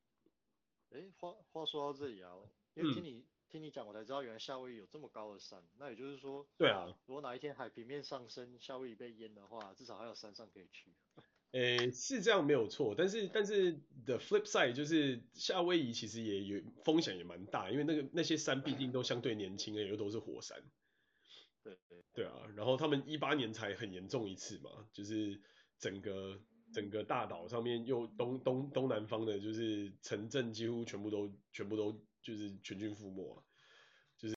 哎，话话说到这里啊，因为听你、嗯、听你讲，我才知道原来夏威夷有这么高的山。那也就是说，对啊，如果哪一天海平面上升，夏威夷被淹的话，至少还有山上可以去。诶，是这样没有错，但是但是 the flip side 就是夏威夷其实也有风险也蛮大，因为那个那些山毕竟都相对年轻，而且又都是火山。对对对啊，然后他们一八年才很严重一次嘛，就是整个。整个大岛上面又东东东南方的，就是城镇几乎全部都全部都就是全军覆没了，就是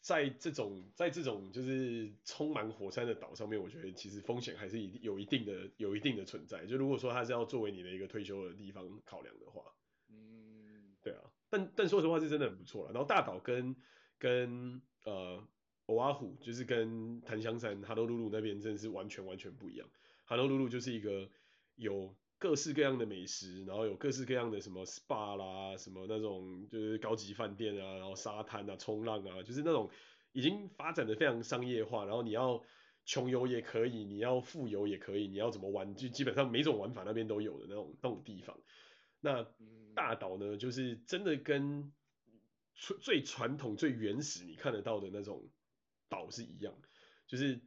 在这种在这种就是充满火山的岛上面，我觉得其实风险还是有一定的有一定的存在。就如果说它是要作为你的一个退休的地方考量的话，嗯，对啊，但但说实话是真的很不错了。然后大岛跟跟呃欧阿虎，就是跟檀香山哈罗鲁鲁那边真的是完全完全不一样。哈罗鲁鲁就是一个有各式各样的美食，然后有各式各样的什么 SPA 啦，什么那种就是高级饭店啊，然后沙滩啊，冲浪啊，就是那种已经发展的非常商业化，然后你要穷游也可以，你要富游也可以，你要怎么玩，就基本上每种玩法那边都有的那种那种地方。那大岛呢，就是真的跟最最传统、最原始你看得到的那种岛是一样，就是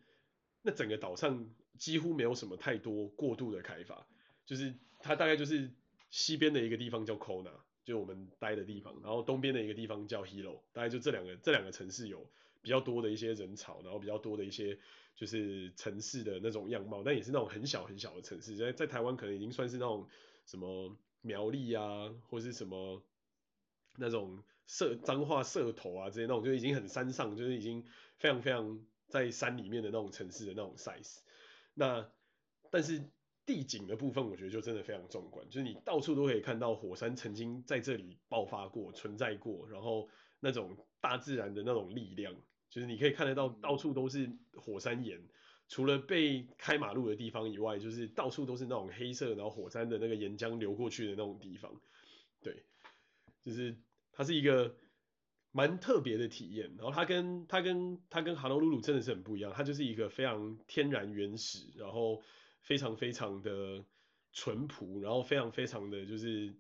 那整个岛上。几乎没有什么太多过度的开发，就是它大概就是西边的一个地方叫 Kona，就我们待的地方，然后东边的一个地方叫 Hilo，大概就这两个这两个城市有比较多的一些人潮，然后比较多的一些就是城市的那种样貌，但也是那种很小很小的城市，在在台湾可能已经算是那种什么苗栗啊，或是什么那种社脏话社头啊这些那种就已经很山上，就是已经非常非常在山里面的那种城市的那种 size。那但是地景的部分，我觉得就真的非常壮观，就是你到处都可以看到火山曾经在这里爆发过、存在过，然后那种大自然的那种力量，就是你可以看得到到处都是火山岩，除了被开马路的地方以外，就是到处都是那种黑色，然后火山的那个岩浆流过去的那种地方，对，就是它是一个。蛮特别的体验，然后它跟它跟它跟哈罗鲁鲁真的是很不一样，它就是一个非常天然原始，然后非常非常的淳朴，然后非常非常的就是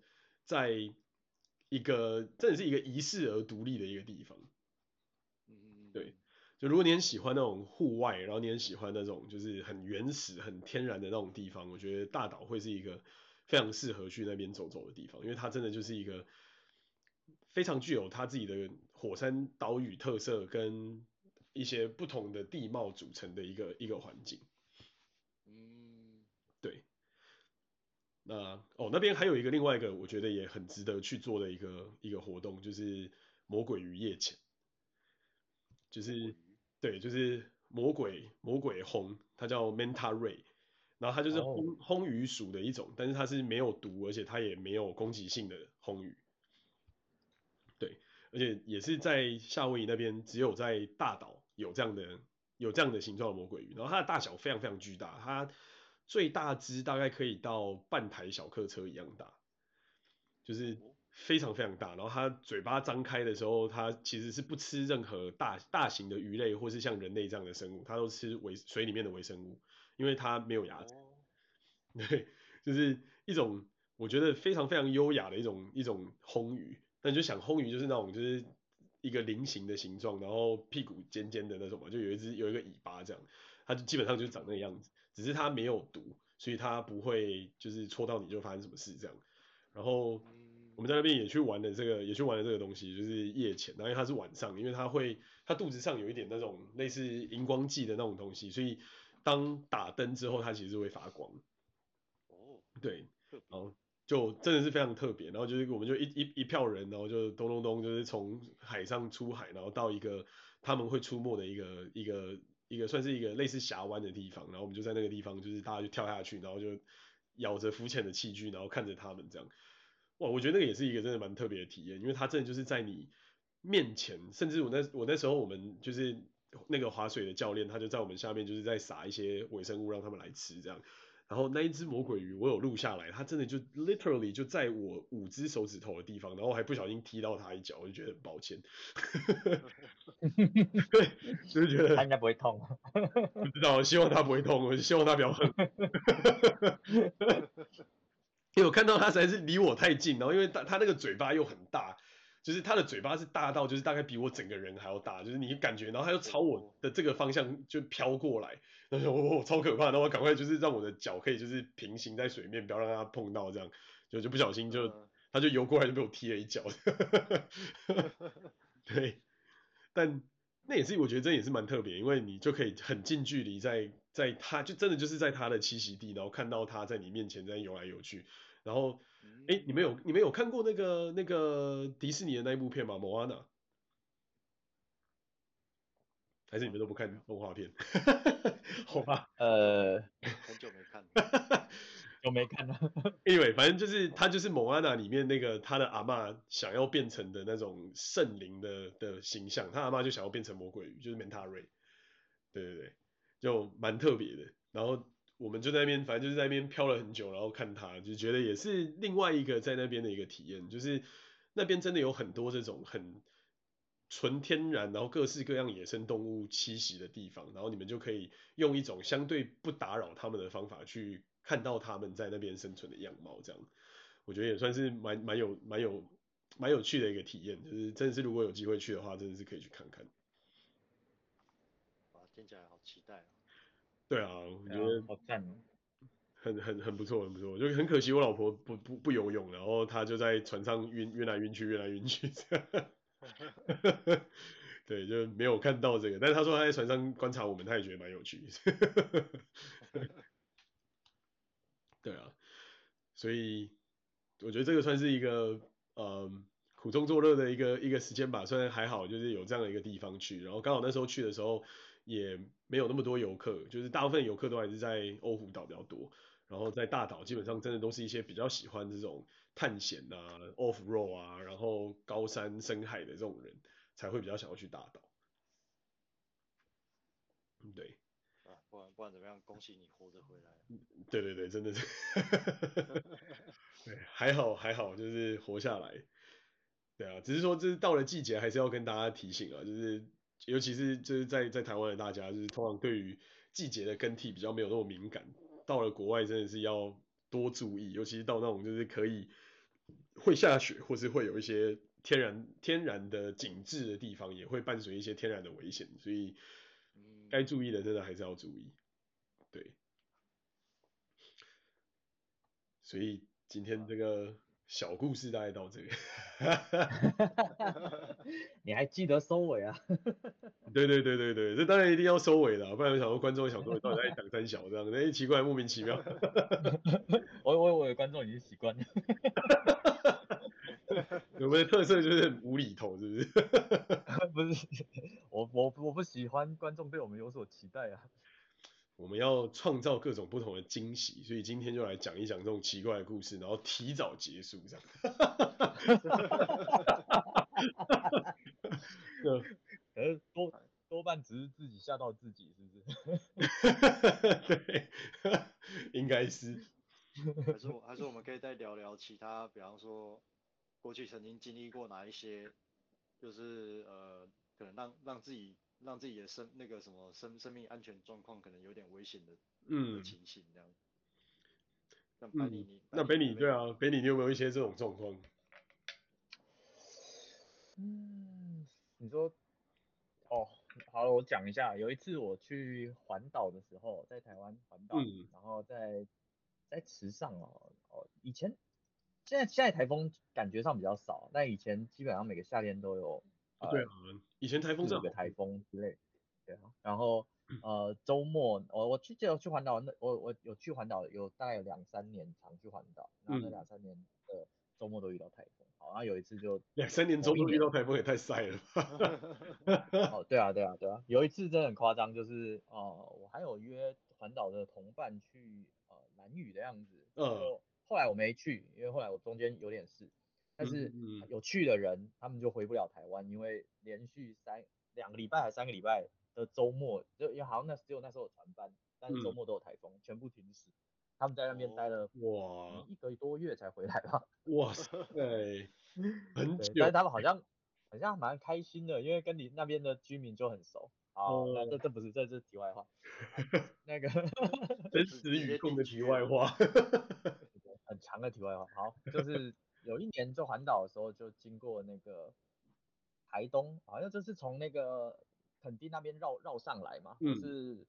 在一个真的是一个遗世而独立的一个地方。嗯，对，就如果你很喜欢那种户外，然后你很喜欢那种就是很原始、很天然的那种地方，我觉得大岛会是一个非常适合去那边走走的地方，因为它真的就是一个。非常具有它自己的火山岛屿特色跟一些不同的地貌组成的一个一个环境。嗯，对。那哦，那边还有一个另外一个我觉得也很值得去做的一个一个活动，就是魔鬼鱼夜潜。就是对，就是魔鬼魔鬼轰，它叫 Manta Ray，然后它就是魟魟鱼属的一种，但是它是没有毒，而且它也没有攻击性的轰鱼。对，而且也是在夏威夷那边，只有在大岛有这样的有这样的形状的魔鬼鱼，然后它的大小非常非常巨大，它最大只大概可以到半台小客车一样大，就是非常非常大，然后它嘴巴张开的时候，它其实是不吃任何大大型的鱼类或是像人类这样的生物，它都吃微水里面的微生物，因为它没有牙齿。对，就是一种我觉得非常非常优雅的一种一种红鱼。那你就想魟鱼就是那种就是一个菱形的形状，然后屁股尖尖的那种嘛，就有一只有一个尾巴这样，它就基本上就长那个样子，只是它没有毒，所以它不会就是戳到你就发生什么事这样，然后。我们在那边也去玩了这个，也去玩了这个东西，就是夜潜。然后因为它是晚上，因为它会，它肚子上有一点那种类似荧光剂的那种东西，所以当打灯之后，它其实是会发光。哦，对，然后就真的是非常特别。然后就是我们就一一一票人，然后就咚咚咚，就是从海上出海，然后到一个他们会出没的一个一个一个算是一个类似峡湾的地方。然后我们就在那个地方，就是大家就跳下去，然后就咬着浮潜的器具，然后看着他们这样。哇，我觉得那个也是一个真的蛮特别的体验，因为它真的就是在你面前，甚至我那我那时候我们就是那个划水的教练，他就在我们下面就是在撒一些微生物让他们来吃这样，然后那一只魔鬼鱼我有录下来，它真的就 literally 就在我五只手指头的地方，然后我还不小心踢到它一脚，我就觉得很抱歉，对，就是觉得它应该不会痛，不知道，希望它不会痛，我希望它不要恨。因为我看到它实在是离我太近，然后因为它它那个嘴巴又很大，就是它的嘴巴是大到就是大概比我整个人还要大，就是你感觉，然后它又朝我的这个方向就飘过来，然后我、哦、超可怕，然后我赶快就是让我的脚可以就是平行在水面，不要让它碰到这样，就就不小心就它就游过来就被我踢了一脚，对，但那也是我觉得这也是蛮特别，因为你就可以很近距离在在它就真的就是在它的栖息地，然后看到它在你面前在游来游去。然后，哎，你们有你们有看过那个那个迪士尼的那一部片吗？莫安娜？还是你们都不看动画片？好吧，呃，很久没看了，有没看呢？Anyway，反正就是他就是蒙安娜里面那个他的阿嬷想要变成的那种圣灵的的形象，他阿嬷就想要变成魔鬼鱼，就是 Manta Ray。对对对，就蛮特别的。然后。我们就在那边，反正就是在那边漂了很久，然后看他，就觉得也是另外一个在那边的一个体验，就是那边真的有很多这种很纯天然，然后各式各样野生动物栖息的地方，然后你们就可以用一种相对不打扰他们的方法去看到他们在那边生存的样貌，这样我觉得也算是蛮蛮有蛮有蛮有趣的一个体验，就是真的是如果有机会去的话，真的是可以去看看。哇，听起来好期待啊。对啊，我觉得好赞哦，很很很不错，很不错。就很可惜我老婆不不不游泳，然后她就在船上晕晕来晕去，晕来晕去这样。对，就没有看到这个。但是他说他在船上观察我们，他也觉得蛮有趣。对啊，所以我觉得这个算是一个呃苦中作乐的一个一个时间吧。虽然还好，就是有这样的一个地方去，然后刚好那时候去的时候。也没有那么多游客，就是大部分游客都还是在欧胡岛比较多，然后在大岛基本上真的都是一些比较喜欢这种探险啊、off road 啊，然后高山深海的这种人才会比较想要去大岛。对。啊，不管不管怎么样，恭喜你活着回来。对对对，真的是。对，还好还好，就是活下来。对啊，只是说这是到了季节，还是要跟大家提醒啊，就是。尤其是就是在在台湾的大家，就是通常对于季节的更替比较没有那么敏感，到了国外真的是要多注意，尤其是到那种就是可以会下雪，或是会有一些天然天然的景致的地方，也会伴随一些天然的危险，所以该注意的真的还是要注意，对，所以今天这个。小故事大概到这里，你还记得收尾啊？对对对对对，这当然一定要收尾的，不然有想说观众想说你到底在讲三小这样，哎奇怪莫名其妙。我我我的观众已经习惯了。我们的特色就是很无厘头，是不是？不是，我我我不喜欢观众对我们有所期待啊。我们要创造各种不同的惊喜，所以今天就来讲一讲这种奇怪的故事，然后提早结束这样。呃，多多半只是自己吓到自己，是不是？对，应该是。还是我还是我们可以再聊聊其他，比方说过去曾经经历过哪一些，就是呃，可能让让自己让自己的生那个什么生生命安全状况可能有点危险的嗯情形这样。那北你，嗯、那北你对啊，北你你有没有一些这种状况？嗯，你说，哦，好了，我讲一下，有一次我去环岛的时候，在台湾环岛，嗯、然后在在池上哦，哦，以前现在现在台风感觉上比较少，但以前基本上每个夏天都有，呃、对啊，以前台风这个台风之类，对啊，然后呃周末，我我去记得去环岛，那我我有去环岛，有大概有两三年常去环岛，然后那两三年的周末都遇到台风。然后有一次就 两三年周末遇到台风也太晒了哦，对啊，对啊，对啊，有一次真的很夸张，就是哦、呃，我还有约环岛的同伴去呃蓝雨的样子，嗯，后来我没去，因为后来我中间有点事，但是有去的人他们就回不了台湾，因为连续三两个礼拜还三个礼拜的周末，就因为好像那只有那时候有船班，但是周末都有台风，全部停驶。他们在那边待了哇一个多月才回来吧？哇塞，很久。但是他们好像好像蛮开心的，因为跟你那边的居民就很熟。好，那这这不是这是题外话。那个真实与共的题外话，很长的题外话。好，就是有一年做环岛的时候，就经过那个台东，好像就是从那个垦丁那边绕绕上来嘛，就是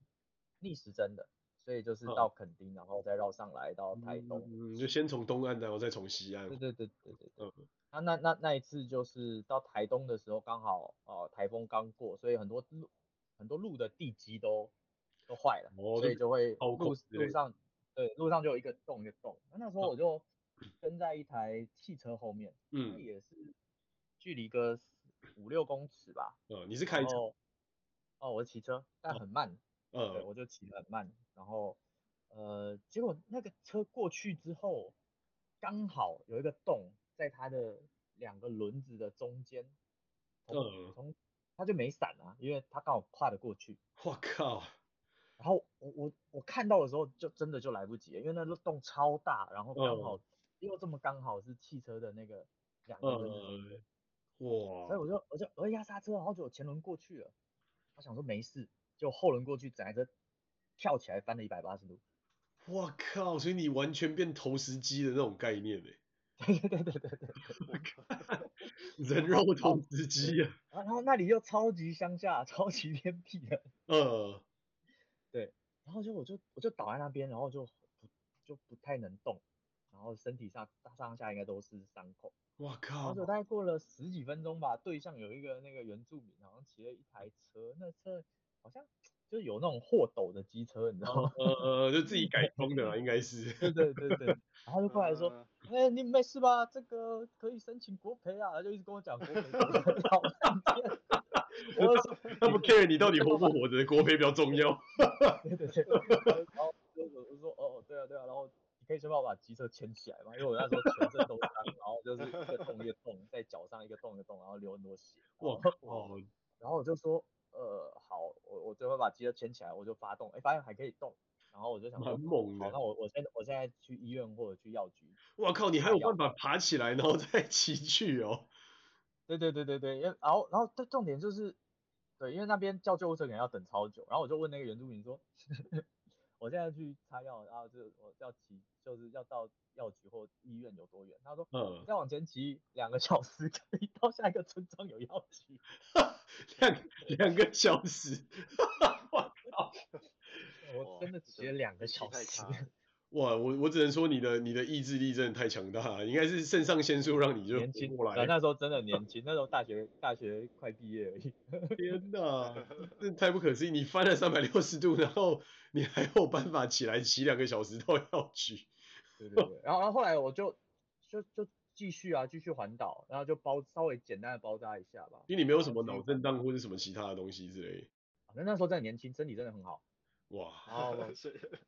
逆时针的。所以就是到垦丁，然后再绕上来到台东，嗯，就先从东岸，然后再从西岸。对对对对对，嗯，那那那那一次就是到台东的时候，刚好哦台风刚过，所以很多路很多路的地基都都坏了，哦、所以就会路路上对路上就有一个洞一个洞。那那时候我就跟在一台汽车后面，嗯，也是距离个五六公尺吧。嗯，你是开车？哦，我是骑车，但很慢。嗯，对，我就骑得很慢。然后，呃，结果那个车过去之后，刚好有一个洞在它的两个轮子的中间，嗯，从它就没闪啊，因为它刚好跨得过去。我靠！然后我我我看到的时候就真的就来不及了，因为那个洞超大，然后刚好又这么刚好是汽车的那个两个轮子，哇！所以我就我就我压刹车，然后就前轮过去了，我想说没事，就后轮过去整台车。跳起来翻了一百八十度，我靠！所以你完全变投石机的那种概念嘞。对对对对对对，我靠！人肉投石机啊！然后那里又超级乡下，超级偏僻的。呃。对，然后就我就我就倒在那边，然后就不就不太能动，然后身体上上下应该都是伤口。我靠！然后大概过了十几分钟吧，对象有一个那个原住民，好像骑了一台车，那车好像。就是有那种货斗的机车，你知道吗？呃呃，就自己改装的嘛，应该是。对对对对。然后就过来说，哎、欸，你没事吧？这个可以申请国赔啊，就一直跟我讲国赔。好半天。我说 他不 care 你到底活不活着，国赔比较重要。对对对。然后我说哦，对啊对啊，然后你可以先帮我把机车牵起来吗，因为我那时候全身都伤，然后就是一个洞一个洞，在脚上一个洞一个洞，然后流很多血。哇哦。然后我就说。呃，好，我我最后把机车牵起来，我就发动，哎，发现还可以动，然后我就想说，很猛的，好，那我我现在我现在去医院或者去药局。我靠，你还有办法爬起来，然后再骑去哦？对对对对对，因为然后然后重点就是，对，因为那边叫救护车可能要等超久，然后我就问那个原住民说，我现在去擦药，然后就我要骑，就是要到药局或医院有多远？他说，嗯，再往前骑两个小时可以到下一个村庄有药局。两两个小时，我靠！我真的骑了两个小时。哇，我我只能说你的你的意志力真的太强大了，应该是肾上腺素让你就年轻过来。那时候 真的年轻，那时候大学大学快毕业而已。天哪，这太不可思议！你翻了三百六十度，然后你还有办法起来骑两个小时到药局。对对对，然后然后后来我就就就。继续啊，继续环岛，然后就包稍微简单的包扎一下吧。因为你没有什么脑震荡或者什么其他的东西之类的。那那时候真的年轻，身体真的很好。哇，然后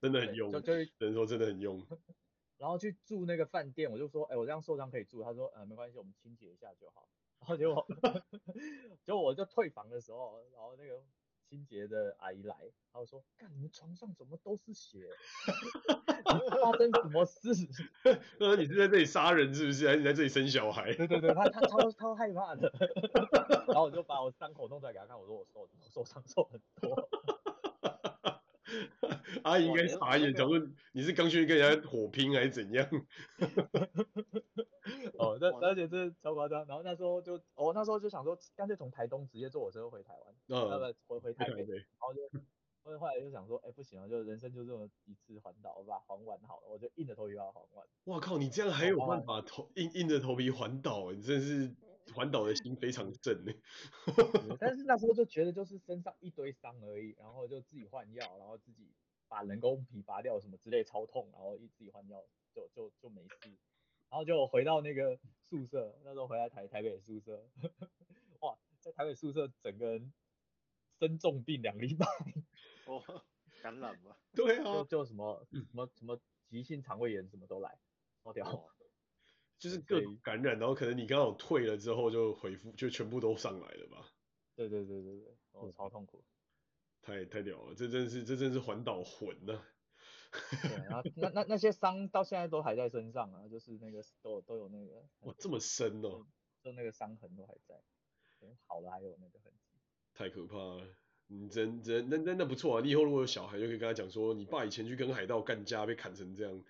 真的很用，就就人说真的很用。然后去住那个饭店，我就说，哎、欸，我这样受伤可以住。他说，呃，没关系，我们清洁一下就好。然后结果，结果我就退房的时候，然后那个。清洁的阿姨来，然后说：“干，你们床上怎么都是血？你发生什么事？他说你是在这里杀人是不是？还是你在这里生小孩？对对对，他他超超害怕的。然后我就把我伤口弄出来给他看，我说我受我受伤受很多。阿 姨应该傻眼，想说你是刚去跟人家火拼还是怎样？哦，那而且这超夸张。然后那时候就，哦，那时候就想说，干脆从台东直接坐火车回台湾，呃，不回回台北。然后就，后来后来就想说，哎，不行了，就人生就这么一次环岛，我把它环完好了，我就硬着头皮把它环完。哇靠，你这样还有办法头硬硬着头皮环岛？你真是环岛的心非常正呢。但是那时候就觉得就是身上一堆伤而已，然后就自己换药，然后自己。把人工皮拔掉什么之类超痛，然后一自己换药就就就没事，然后就回到那个宿舍，那时候回来台台北宿舍，哇，在台北宿舍整个人生重病两礼拜，哦，感染吗？对啊，就就什么什么什么急性肠胃炎什么都来，超屌，哦，就是各种感染，然后可能你刚好退了之后就恢复，就全部都上来了吧？对对对对对，哦，超痛苦。太太屌了，这真是这真是环岛魂呐！对，那那那些伤到现在都还在身上啊，就是那个都有都有那个哇这么深哦，就那个伤痕都还在，好了还有那个痕迹，太可怕了！你真真那那那不错啊，你以后如果有小孩就可以跟他讲说，你爸以前去跟海盗干架被砍成这样，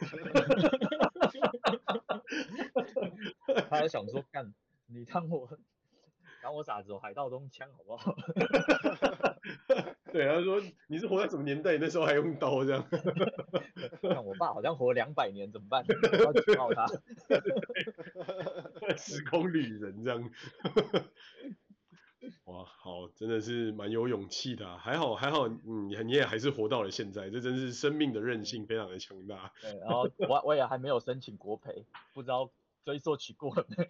他还想说干你当我。当我傻子哦，海盗都用枪好不好？对，他说你是活在什么年代？那时候还用刀这样。看我爸好像活两百年，怎么办？我要举报他。时空旅人这样。哇，好，真的是蛮有勇气的啊。还好还好，嗯，你也还是活到了现在，这真是生命的韧性非常的强大。对，然后我我也还没有申请国赔，不知道。追溯期过了没？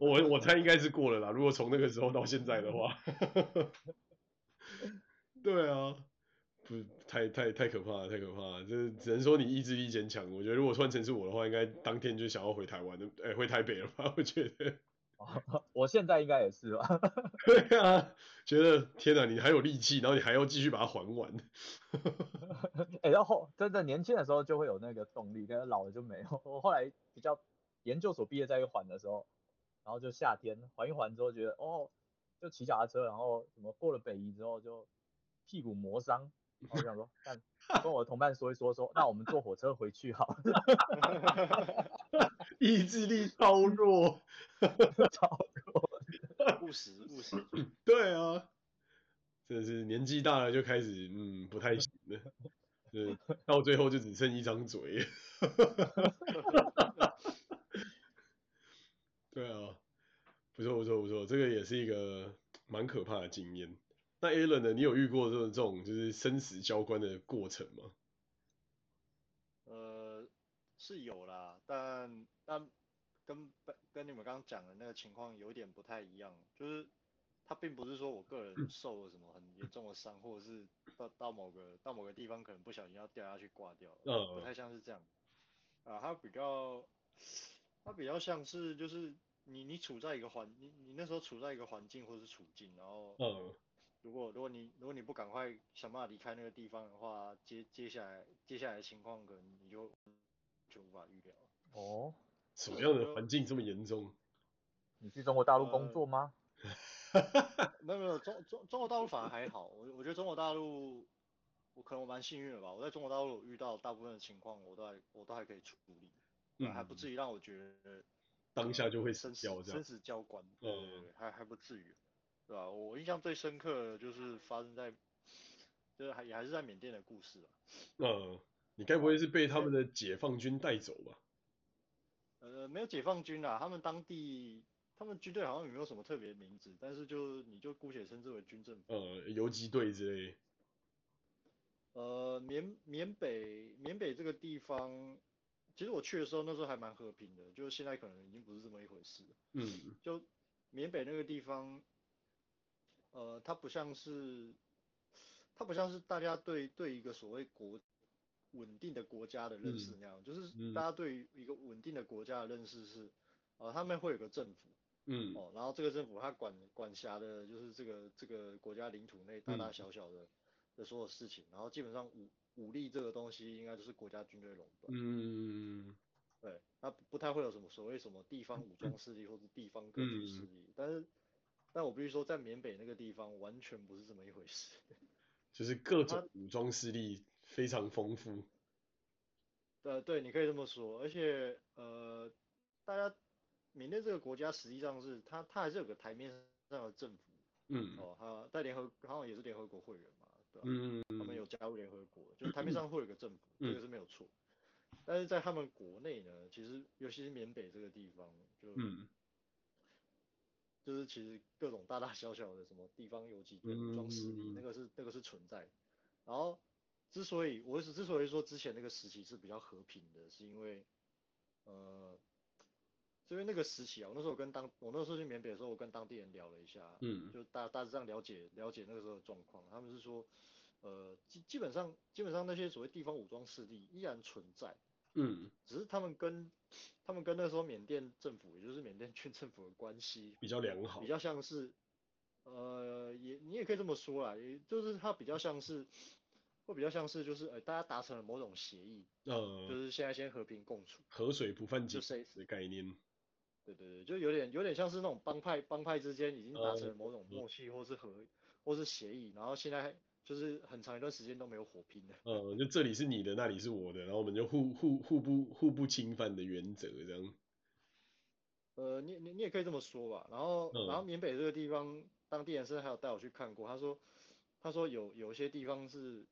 我我猜应该是过了啦。如果从那个时候到现在的话，对啊，不太太太可怕了，太可怕了。这只能说你意志力坚强。我觉得如果换成是我的话，应该当天就想要回台湾的，哎、欸，回台北了吧？我觉得。我现在应该也是吧。对啊，觉得天哪，你还有力气，然后你还要继续把它还完。哎、欸，然后真的年轻的时候就会有那个动力，但是老了就没有。我后来比较。研究所毕业再一环的时候，然后就夏天环一环之后觉得哦，就骑脚踏车，然后什么过了北移之后就屁股磨伤，我想说，看跟我的同伴说一说说，那我们坐火车回去好，意志力超弱，超弱，务实务实，对啊，真的是年纪大了就开始嗯不太行了，对，到最后就只剩一张嘴。对啊，不错不错不错，这个也是一个蛮可怕的经验。那 Alan 呢？你有遇过这种这种就是生死交关的过程吗？呃，是有啦，但但跟跟你们刚刚讲的那个情况有点不太一样，就是他并不是说我个人受了什么很严重的伤，嗯、或者是到到某个到某个地方可能不小心要掉下去挂掉了，嗯，不太像是这样。啊，他比较他比较像是就是。你你处在一个环，你你那时候处在一个环境或者是处境，然后，嗯，如果如果你如果你不赶快想办法离开那个地方的话，接接下来接下来的情况可能你就就无法预料。哦，什么样的环境这么严重？你去中国大陆工作吗？呃、没有没有，中中中国大陆反而还好，我我觉得中国大陆，我可能我蛮幸运的吧，我在中国大陆遇到大部分的情况，我都还我都还可以处理，嗯，还不至于让我觉得。当下就会生死生死交关，对对对，还还不至于，对吧？我印象最深刻的就是发生在，就是还也还是在缅甸的故事吧。嗯，你该不会是被他们的解放军带走吧？呃，没有解放军啊，他们当地他们军队好像也没有什么特别名字，但是就你就姑且称之为军政府。呃，游击队之类。呃，缅缅北缅北这个地方。其实我去的时候，那时候还蛮和平的，就是现在可能已经不是这么一回事。嗯，就缅北那个地方，呃，它不像是，它不像是大家对对一个所谓国稳定的国家的认识那样，嗯、就是大家对于一个稳定的国家的认识是，呃，他们会有个政府，嗯，哦，然后这个政府它管管辖的就是这个这个国家领土内大大小小的、嗯、的所有事情，然后基本上武武力这个东西应该就是国家军队垄断。嗯，对，那不太会有什么所谓什么地方武装势力或者地方割据势力，嗯、但是，但我必须说，在缅北那个地方完全不是这么一回事，就是各种武装势力非常丰富。呃，对，你可以这么说，而且呃，大家缅甸这个国家实际上是它，它还是有个台面上的政府，嗯，哦，它在联合，好像也是联合国会员嘛，对吧？嗯，他们有加入联合国，就是台面上会有个政府，嗯、这个是没有错。但是在他们国内呢，其实尤其是缅北这个地方，就，嗯，就是其实各种大大小小的什么地方游击队、武装势力，那个是那个是存在。然后。之所以我是之所以说之前那个时期是比较和平的，是因为，呃，因为那个时期啊，我那时候跟当我那时候去缅北的时候，我跟当地人聊了一下，嗯，就大大致上了解了解那个时候的状况，他们是说，呃，基基本上基本上那些所谓地方武装势力依然存在，嗯，只是他们跟他们跟那时候缅甸政府，也就是缅甸军政府的关系比较良好，比较像是，呃，也你也可以这么说啦，也就是它比较像是。会比较像是就是呃大家达成了某种协议，呃，就是现在先和平共处，河水不犯井的概念。对对对，就有点有点像是那种帮派帮派之间已经达成了某种默契，或是和、呃、或是协议，然后现在就是很长一段时间都没有火拼的。嗯，就这里是你的，那里是我的，然后我们就互互互不互不侵犯的原则这样。呃，你你你也可以这么说吧。然后、呃、然后缅北这个地方，当地人是还有带我去看过，他说他说有有一些地方是。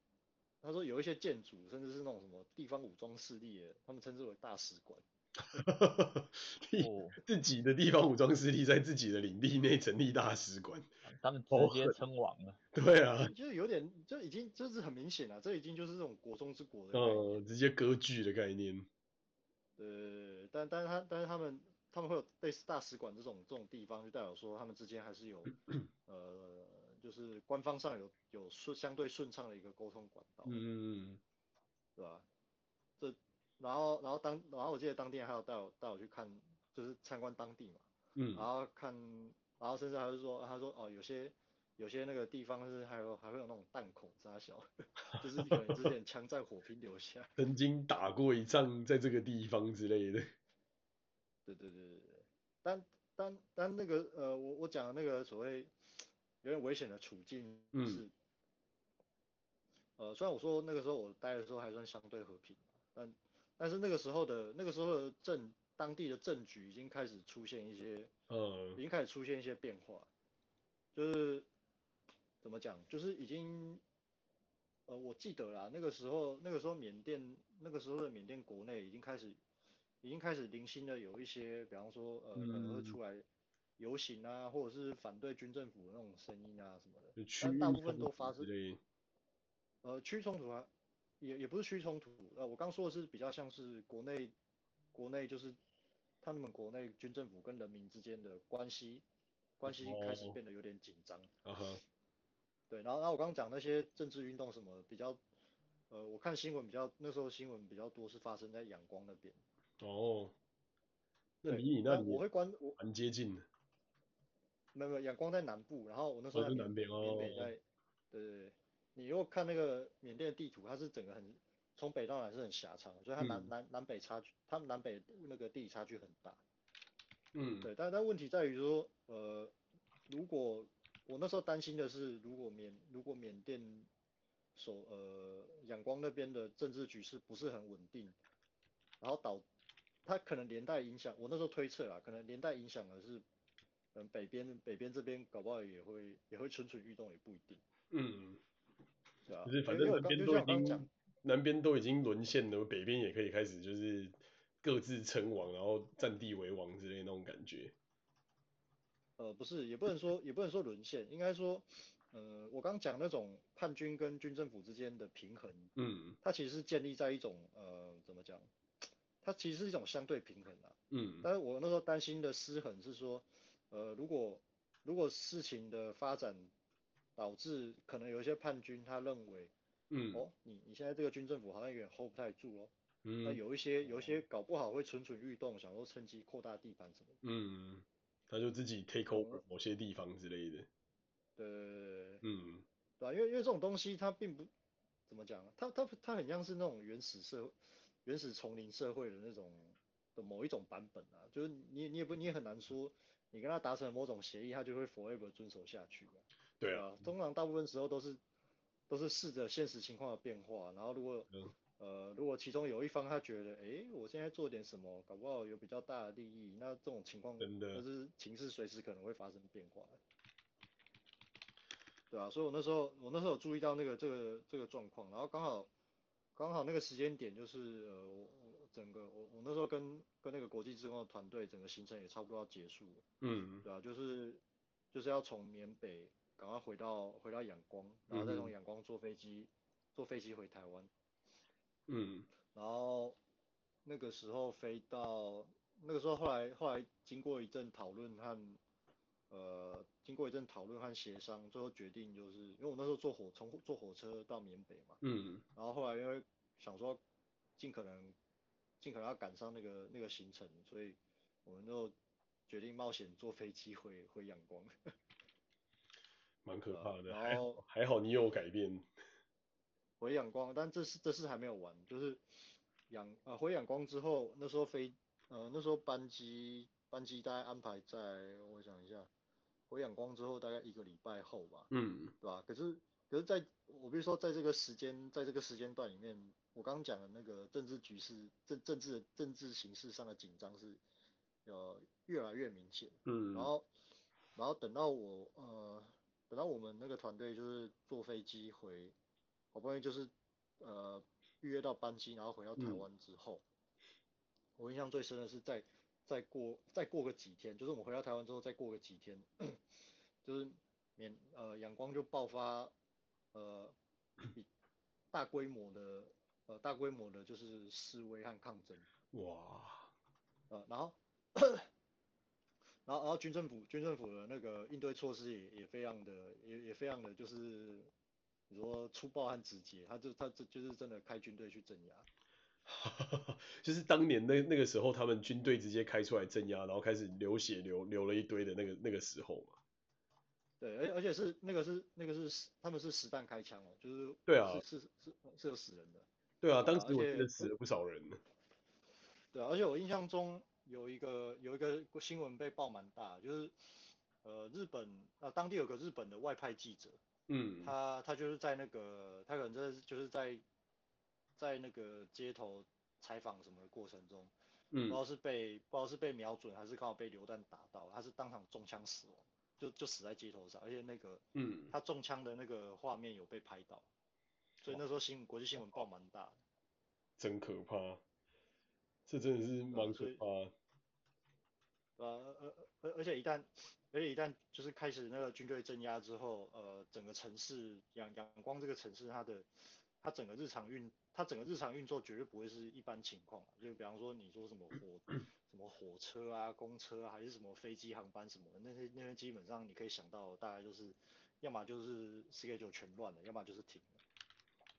他说有一些建筑，甚至是那种什么地方武装势力的，他们称之为大使馆。自己的地方武装势力在自己的领地内成立大使馆，他们直接称王了。对啊，就是有点，就已经就是很明显了，这已经就是这种国中之国的，呃，直接割据的概念。呃，但但是他但是他们他们会有类似大使馆这种这种地方，就代表说他们之间还是有 呃。就是官方上有有顺相对顺畅的一个沟通管道，嗯，对吧？这然后然后当然后我记得当天还有带我带我去看，就是参观当地嘛，嗯，然后看然后甚至还是说他说哦有些有些那个地方是还有还会有那种弹孔扎小，就是可能之前枪战火拼留下，曾经打过一仗在这个地方之类的，对对对对对，但但但那个呃我我讲的那个所谓。有点危险的处境是，嗯、呃，虽然我说那个时候我待的时候还算相对和平，但但是那个时候的那个时候的政当地的政局已经开始出现一些，呃，已经开始出现一些变化，就是怎么讲，就是已经，呃，我记得啦，那个时候那个时候缅甸那个时候的缅甸国内已经开始已经开始零星的有一些，比方说呃可能会出来。嗯游行啊，或者是反对军政府的那种声音啊什么的，但大部分都发生，呃，区冲突啊，也也不是区域冲突，呃，我刚说的是比较像是国内，国内就是他们国内军政府跟人民之间的关系，关系开始变得有点紧张。啊哈。对，然后然后我刚刚讲那些政治运动什么比较，呃，我看新闻比较那时候新闻比较多是发生在仰光那边。哦。那离你那里我会关我蛮接近的。没有没有，仰光在南部，然后我那时候在缅北，缅北在，对对对，你如果看那个缅甸的地图，它是整个很从北到南是很狭长，所以它南、嗯、南南北差距，它们南北那个地理差距很大。嗯，对，但但问题在于说，呃，如果我那时候担心的是，如果缅如果缅甸所呃仰光那边的政治局势不是很稳定，然后导它可能连带影响，我那时候推测啦，可能连带影响的是。嗯，北边北边这边搞不好也会也会蠢蠢欲动，也不一定。嗯，对啊，就是反正南边都已经南边都已经沦陷了，北边也可以开始就是各自称王，然后占地为王之类的那种感觉。呃，不是，也不能说也不能说沦陷，应该说，呃，我刚讲那种叛军跟军政府之间的平衡，嗯，它其实是建立在一种呃，怎么讲？它其实是一种相对平衡啊。嗯，但是我那时候担心的失衡是说。呃，如果如果事情的发展导致可能有一些叛军，他认为，嗯，哦，你你现在这个军政府好像有点 hold 不太住哦，嗯，那有一些有一些搞不好会蠢蠢欲动，想说趁机扩大地盘什么的，嗯，他就自己 take over 某些地方之类的，对，嗯，对吧？因为因为这种东西它并不，怎么讲？它它它很像是那种原始社原始丛林社会的那种的某一种版本啊，就是你你也不你也很难说，你跟他达成某种协议，他就会 forever 遵守下去啊。对啊，通常大部分时候都是都是试着现实情况的变化，然后如果、嗯、呃如果其中有一方他觉得，哎、欸，我现在做点什么，搞不好有比较大的利益，那这种情况就是情势随时可能会发生变化。对啊，所以我那时候我那时候有注意到那个这个这个状况，然后刚好刚好那个时间点就是呃我我整个我我那时候跟跟那个国际职工的团队整个行程也差不多要结束了，嗯，对啊，就是就是要从缅北赶快回到回到仰光，然后再从仰光坐飞机、嗯、坐飞机回台湾，嗯，然后那个时候飞到那个时候后来后来经过一阵讨论和呃。经过一阵讨论和协商，最后决定就是，因为我那时候坐火从坐火车到缅北嘛，嗯，然后后来因为想说尽可能尽可能要赶上那个那个行程，所以我们就决定冒险坐飞机回回仰光，蛮可怕的，然后还好你有改变，回仰光，但这事这事还没有完，就是仰呃回仰光之后，那时候飞呃那时候班机班机大概安排在我想一下。回仰光之后大概一个礼拜后吧，嗯，对吧？可是，可是在我比如说在这个时间，在这个时间段里面，我刚刚讲的那个政治局势、政政治政治形势上的紧张是，呃，越来越明显。嗯，然后，然后等到我呃，等到我们那个团队就是坐飞机回，好不容易就是呃预约到班机，然后回到台湾之后，嗯，我印象最深的是在。再过再过个几天，就是我们回到台湾之后再过个几天，就是免呃阳光就爆发呃大规模的呃大规模的就是示威和抗争。哇，呃然后然后然后军政府军政府的那个应对措施也也非常的也也非常的就是你说粗暴和直接，他就他这就是真的开军队去镇压。就是当年那那个时候，他们军队直接开出来镇压，然后开始流血流流了一堆的那个那个时候嘛。对，而而且是那个是那个是他们是实弹开枪哦，就是对啊，是是是是有死人的。对啊，当时我记得死了不少人。对啊，而且我印象中有一个有一个新闻被爆蛮大，就是呃日本啊当地有个日本的外派记者，嗯，他他就是在那个他可能就是就是在。在那个街头采访什么的过程中，嗯，不知道是被不知道是被瞄准还是刚好被流弹打到，他是当场中枪死亡，就就死在街头上，而且那个，嗯，他中枪的那个画面有被拍到，所以那时候新国际新闻报蛮大的，真可怕，这真的是蛮可怕，呃呃而而且一旦而且一旦就是开始那个军队镇压之后，呃，整个城市阳阳光这个城市它的它整个日常运。它整个日常运作绝对不会是一般情况，就比方说你说什么火什么火车啊、公车啊，还是什么飞机航班什么的，那些那些基本上你可以想到，大概就是要么就是 schedule 全乱了，要么就是停了。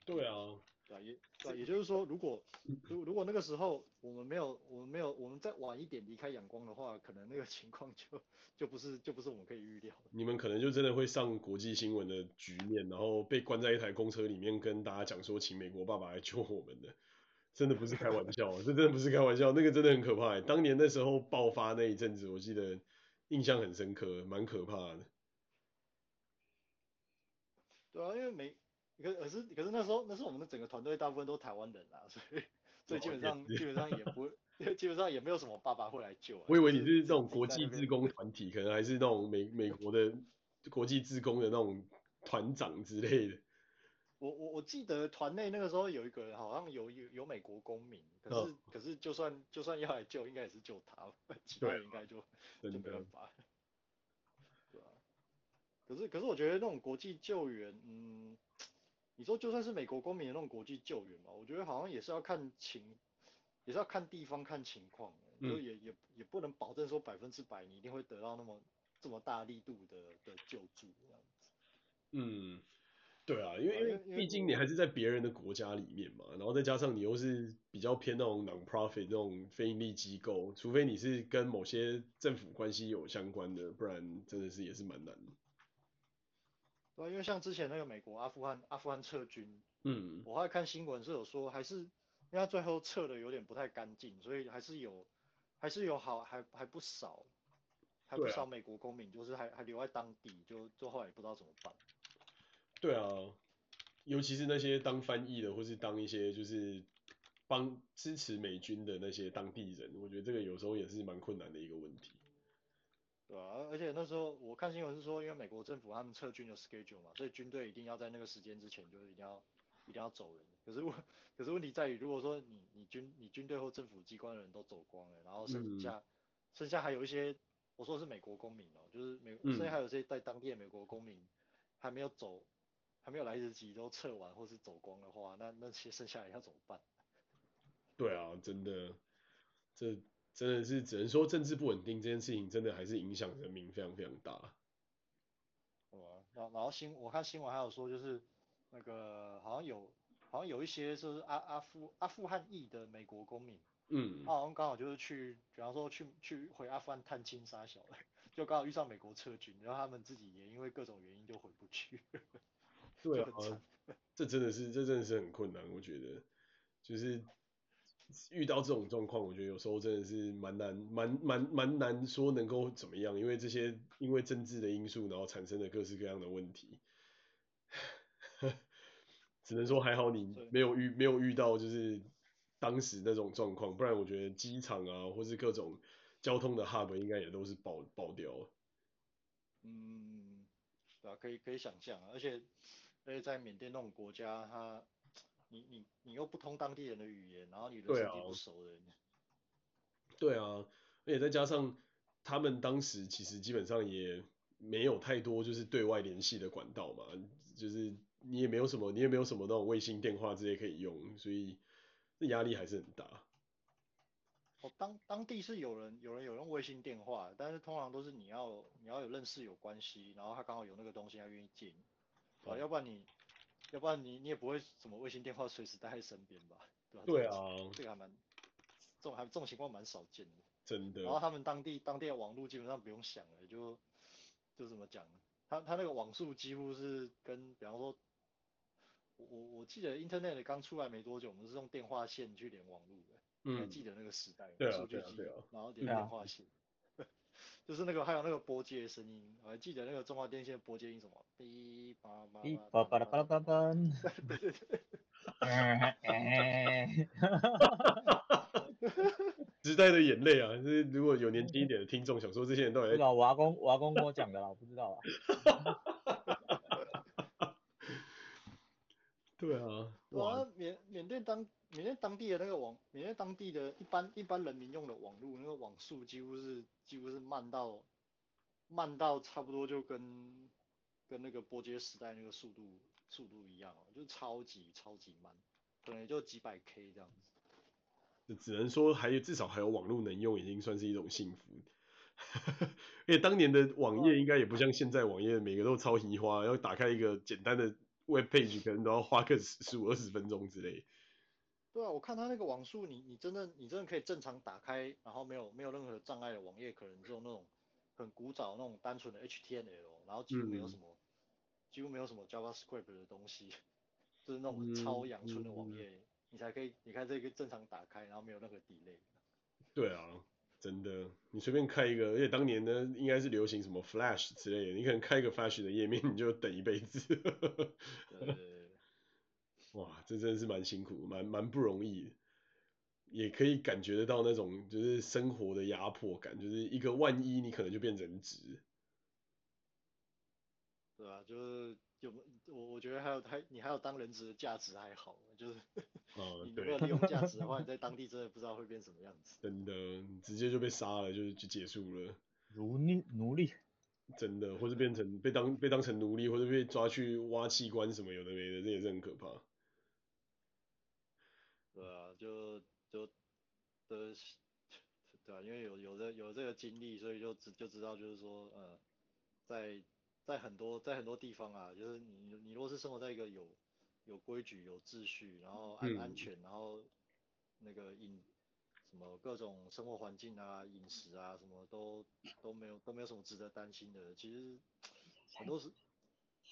对啊。对啊，也对啊，也就是说，如果如如果那个时候我们没有我们没有我们再晚一点离开阳光的话，可能那个情况就就不是就不是我们可以预料的。你们可能就真的会上国际新闻的局面，然后被关在一台公车里面，跟大家讲说，请美国爸爸来救我们的，真的不是开玩笑，这真的不是开玩笑，那个真的很可怕。当年那时候爆发那一阵子，我记得印象很深刻，蛮可怕的。对啊，因为美。可可是可是那时候那时候我们的整个团队大部分都台湾人啊，所以所以基本上基本上也不 基本上也没有什么爸爸会来救啊。我以为你是这种国际志工团体，可能还是那种美美国的国际志工的那种团长之类的。我我我记得团内那个时候有一个人好像有有有美国公民，可是、哦、可是就算就算要来救，应该也是救他，其他人应该就就没办法。对啊。可是可是我觉得那种国际救援，嗯。你说就算是美国公民的那种国际救援嘛，我觉得好像也是要看情，也是要看地方看情况，嗯、就也也也不能保证说百分之百你一定会得到那么这么大力度的的救助这样子。嗯，对啊，因为因为毕竟你还是在别人的国家里面嘛，然后再加上你又是比较偏那种 non-profit 那种非营利机构，除非你是跟某些政府关系有相关的，不然真的是也是蛮难的。对，因为像之前那个美国阿富汗阿富汗撤军，嗯，我后来看新闻是有说，还是因为他最后撤的有点不太干净，所以还是有还是有好还还不少，还不少美国公民就是还还留在当地，就就后来也不知道怎么办。对啊，尤其是那些当翻译的，或是当一些就是帮支持美军的那些当地人，我觉得这个有时候也是蛮困难的一个问题。对啊，而且那时候我看新闻是说，因为美国政府他们撤军的 schedule 嘛，所以军队一定要在那个时间之前就是一定要一定要走人。可是问可是问题在于，如果说你你军你军队或政府机关的人都走光了，然后剩下、嗯、剩下还有一些，我说的是美国公民哦，就是美剩下还有一些在当地的美国公民还没有走，还没有来得及都撤完或是走光的话，那那些剩下来要怎么办？对啊，真的这。真的是只能说政治不稳定这件事情，真的还是影响人民非常非常大。对啊，然然后新我看新闻还有说，就是那个好像有好像有一些就是阿阿富阿富汗裔的美国公民，嗯，他好像刚好就是去，比方说去去回阿富汗探亲杀小的，就刚好遇上美国撤军，然后他们自己也因为各种原因就回不去。对啊，这真的是这真的是很困难，我觉得就是。遇到这种状况，我觉得有时候真的是蛮难，蛮蛮蛮难说能够怎么样，因为这些因为政治的因素，然后产生的各式各样的问题，只能说还好你没有遇没有遇到就是当时那种状况，不然我觉得机场啊或是各种交通的 hub 应该也都是爆爆掉了。嗯，对啊，可以可以想象啊，而且而且在缅甸那种国家，它。你你你又不通当地人的语言，然后你人生地不熟的人。对啊，而且再加上他们当时其实基本上也没有太多就是对外联系的管道嘛，就是你也没有什么，你也没有什么那种卫星电话这些可以用，所以这压力还是很大。哦，当当地是有人有人有用卫星电话，但是通常都是你要你要有认识有关系，然后他刚好有那个东西，他愿意借你，啊，嗯，要不然你。要不然你你也不会什么卫星电话随时带在身边吧？对吧？对啊，这个还蛮，这种还这种情况蛮少见的。真的。然后他们当地当地的网络基本上不用想了，就就怎么讲，他他那个网速几乎是跟比方说，我我我记得 Internet 刚出来没多久，我们是用电话线去连网络的，嗯，还记得那个时代，对啊数据啊，然后连电话线。就是那个还有那个波接的声音，我还记得那个中华电线波接音什么，哔叭叭，哔叭叭啦叭啦叭叭，对对对，哎，时代的眼泪啊！是如果有年轻一点的听众想说，这些人到底……老瓦工瓦工公我跟我讲的啦，我不知道啊。对啊，哇，缅缅甸当缅甸当地的那个网，缅甸当地的一般一般人民用的网络，那个网速几乎是。几乎是慢到慢到差不多就跟跟那个波接时代那个速度速度一样哦，就超级超级慢，可能也就几百 K 这样子。就只能说还有至少还有网络能用，已经算是一种幸福。因为当年的网页应该也不像现在网页每个都超移花，要打开一个简单的 web page 可能都要花个十五二十分钟之类。对啊，我看他那个网速，你你真的你真的可以正常打开，然后没有没有任何障碍的网页，可能只有那种很古早那种单纯的 HTML，然后几乎没有什么、嗯、几乎没有什么 JavaScript 的东西，就是那种超阳春的网页、你才可以你看这个正常打开，然后没有任何 delay。对啊，真的，你随便开一个，而且当年呢应该是流行什么 Flash 之类的，你可能开一个 Flash 的页面，你就等一辈子。对，对，对。哇，这真的是蛮辛苦，蛮蛮不容易的，也可以感觉得到那种就是生活的压迫感，就是一个万一你可能就变人质，对啊，就是有我我觉得还有还你还有当人质的价值还好，就是，哦，你没有利用价值的话，你在当地真的不知道会变什么样子，真的直接就被杀了，就就结束了，奴隶奴隶，真的，或者变成被当被当成奴隶，或者被抓去挖器官什么有的没的，这也是很可怕。对啊，就就的，对啊，因为有有这有这个经历，所以就知就知道，就是说，呃，在在很多在很多地方啊，就是你你如果是生活在一个有有规矩、有秩序，然后安安全，然后那个饮什么各种生活环境啊、饮食啊，什么都都没有都没有什么值得担心的。其实很多是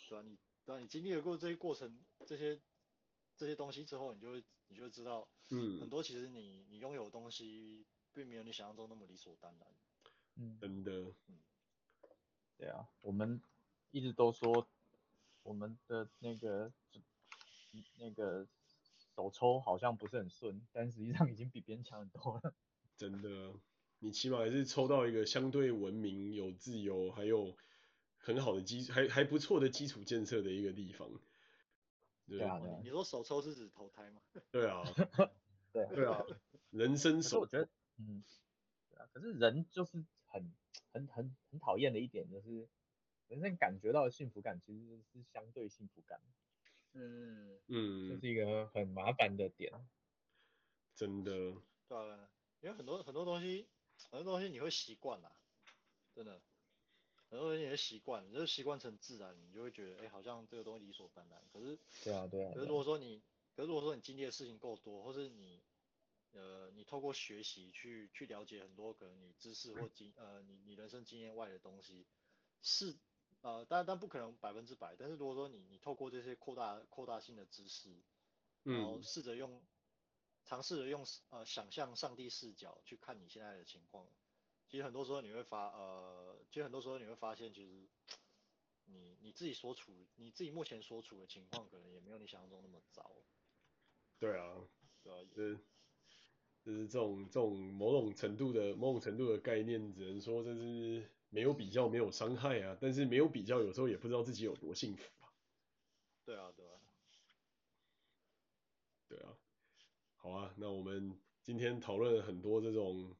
对啊，你对啊，你经历了过这些过程，这些这些东西之后，你就会你就会知道，嗯，很多其实你你拥有的东西，并没有你想象中那么理所当然。嗯，真的。嗯，对啊，我们一直都说我们的那个那个手抽好像不是很顺，但实际上已经比别人强很多了。真的，你起码还是抽到一个相对文明、有自由，还有很好的基，还还不错的基础建设的一个地方。对啊，对啊，你说手抽是指投胎吗？对啊，对对啊，人生手。我觉得，嗯，对啊，可是人就是很很很很讨厌的一点就是，人生感觉到的幸福感其实是相对幸福感。嗯嗯，这是一个很麻烦的点。真的。对啊。因为很多很多东西，很多东西你会习惯啦，真的，很多东西你会习惯，你就习惯成自然，你就会觉得，哎，好像这个东西理所当然。可是，对啊，对啊。可是如果说你，可是如果说你经历的事情够多，或是你，呃，你透过学习去去了解很多可能你知识或经，呃，你你人生经验外的东西，是，呃，但但不可能百分之百。但是如果说你你透过这些扩大扩大性的知识，然后试着用。尝试着用呃想象上帝视角去看你现在的情况，其实很多时候你会发呃，其实很多时候你会发现，其实你你自己所处你自己目前所处的情况，可能也没有你想象中那么糟。对啊，对啊，就是就是这种这种某种程度的某种程度的概念，只能说这是没有比较没有伤害啊，但是没有比较，有时候也不知道自己有多幸福啊。对啊，对啊，对啊。好啊，那我们今天讨论了很多这种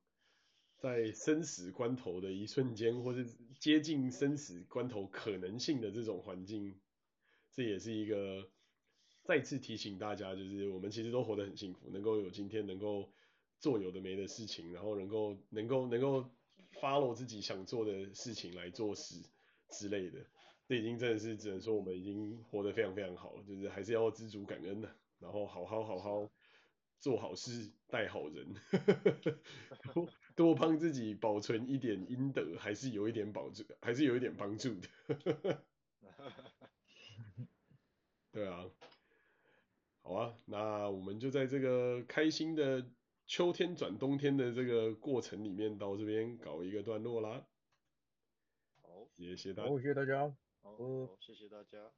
在生死关头的一瞬间，或是接近生死关头可能性的这种环境，这也是一个再次提醒大家，就是我们其实都活得很幸福，能够有今天，能够做有的没的事情，然后能够能够能够 follow 自己想做的事情来做事之类的，这已经真的是只能说我们已经活得非常非常好，就是还是要知足感恩的，然后好好好好。做好事，待好人，多多帮自己保存一点阴德，还是有一点保助，还是有一点帮助的。对啊，好啊，那我们就在这个开心的秋天转冬天的这个过程里面，到这边搞一个段落啦。好，谢谢大家。谢谢大家。好，谢谢大家。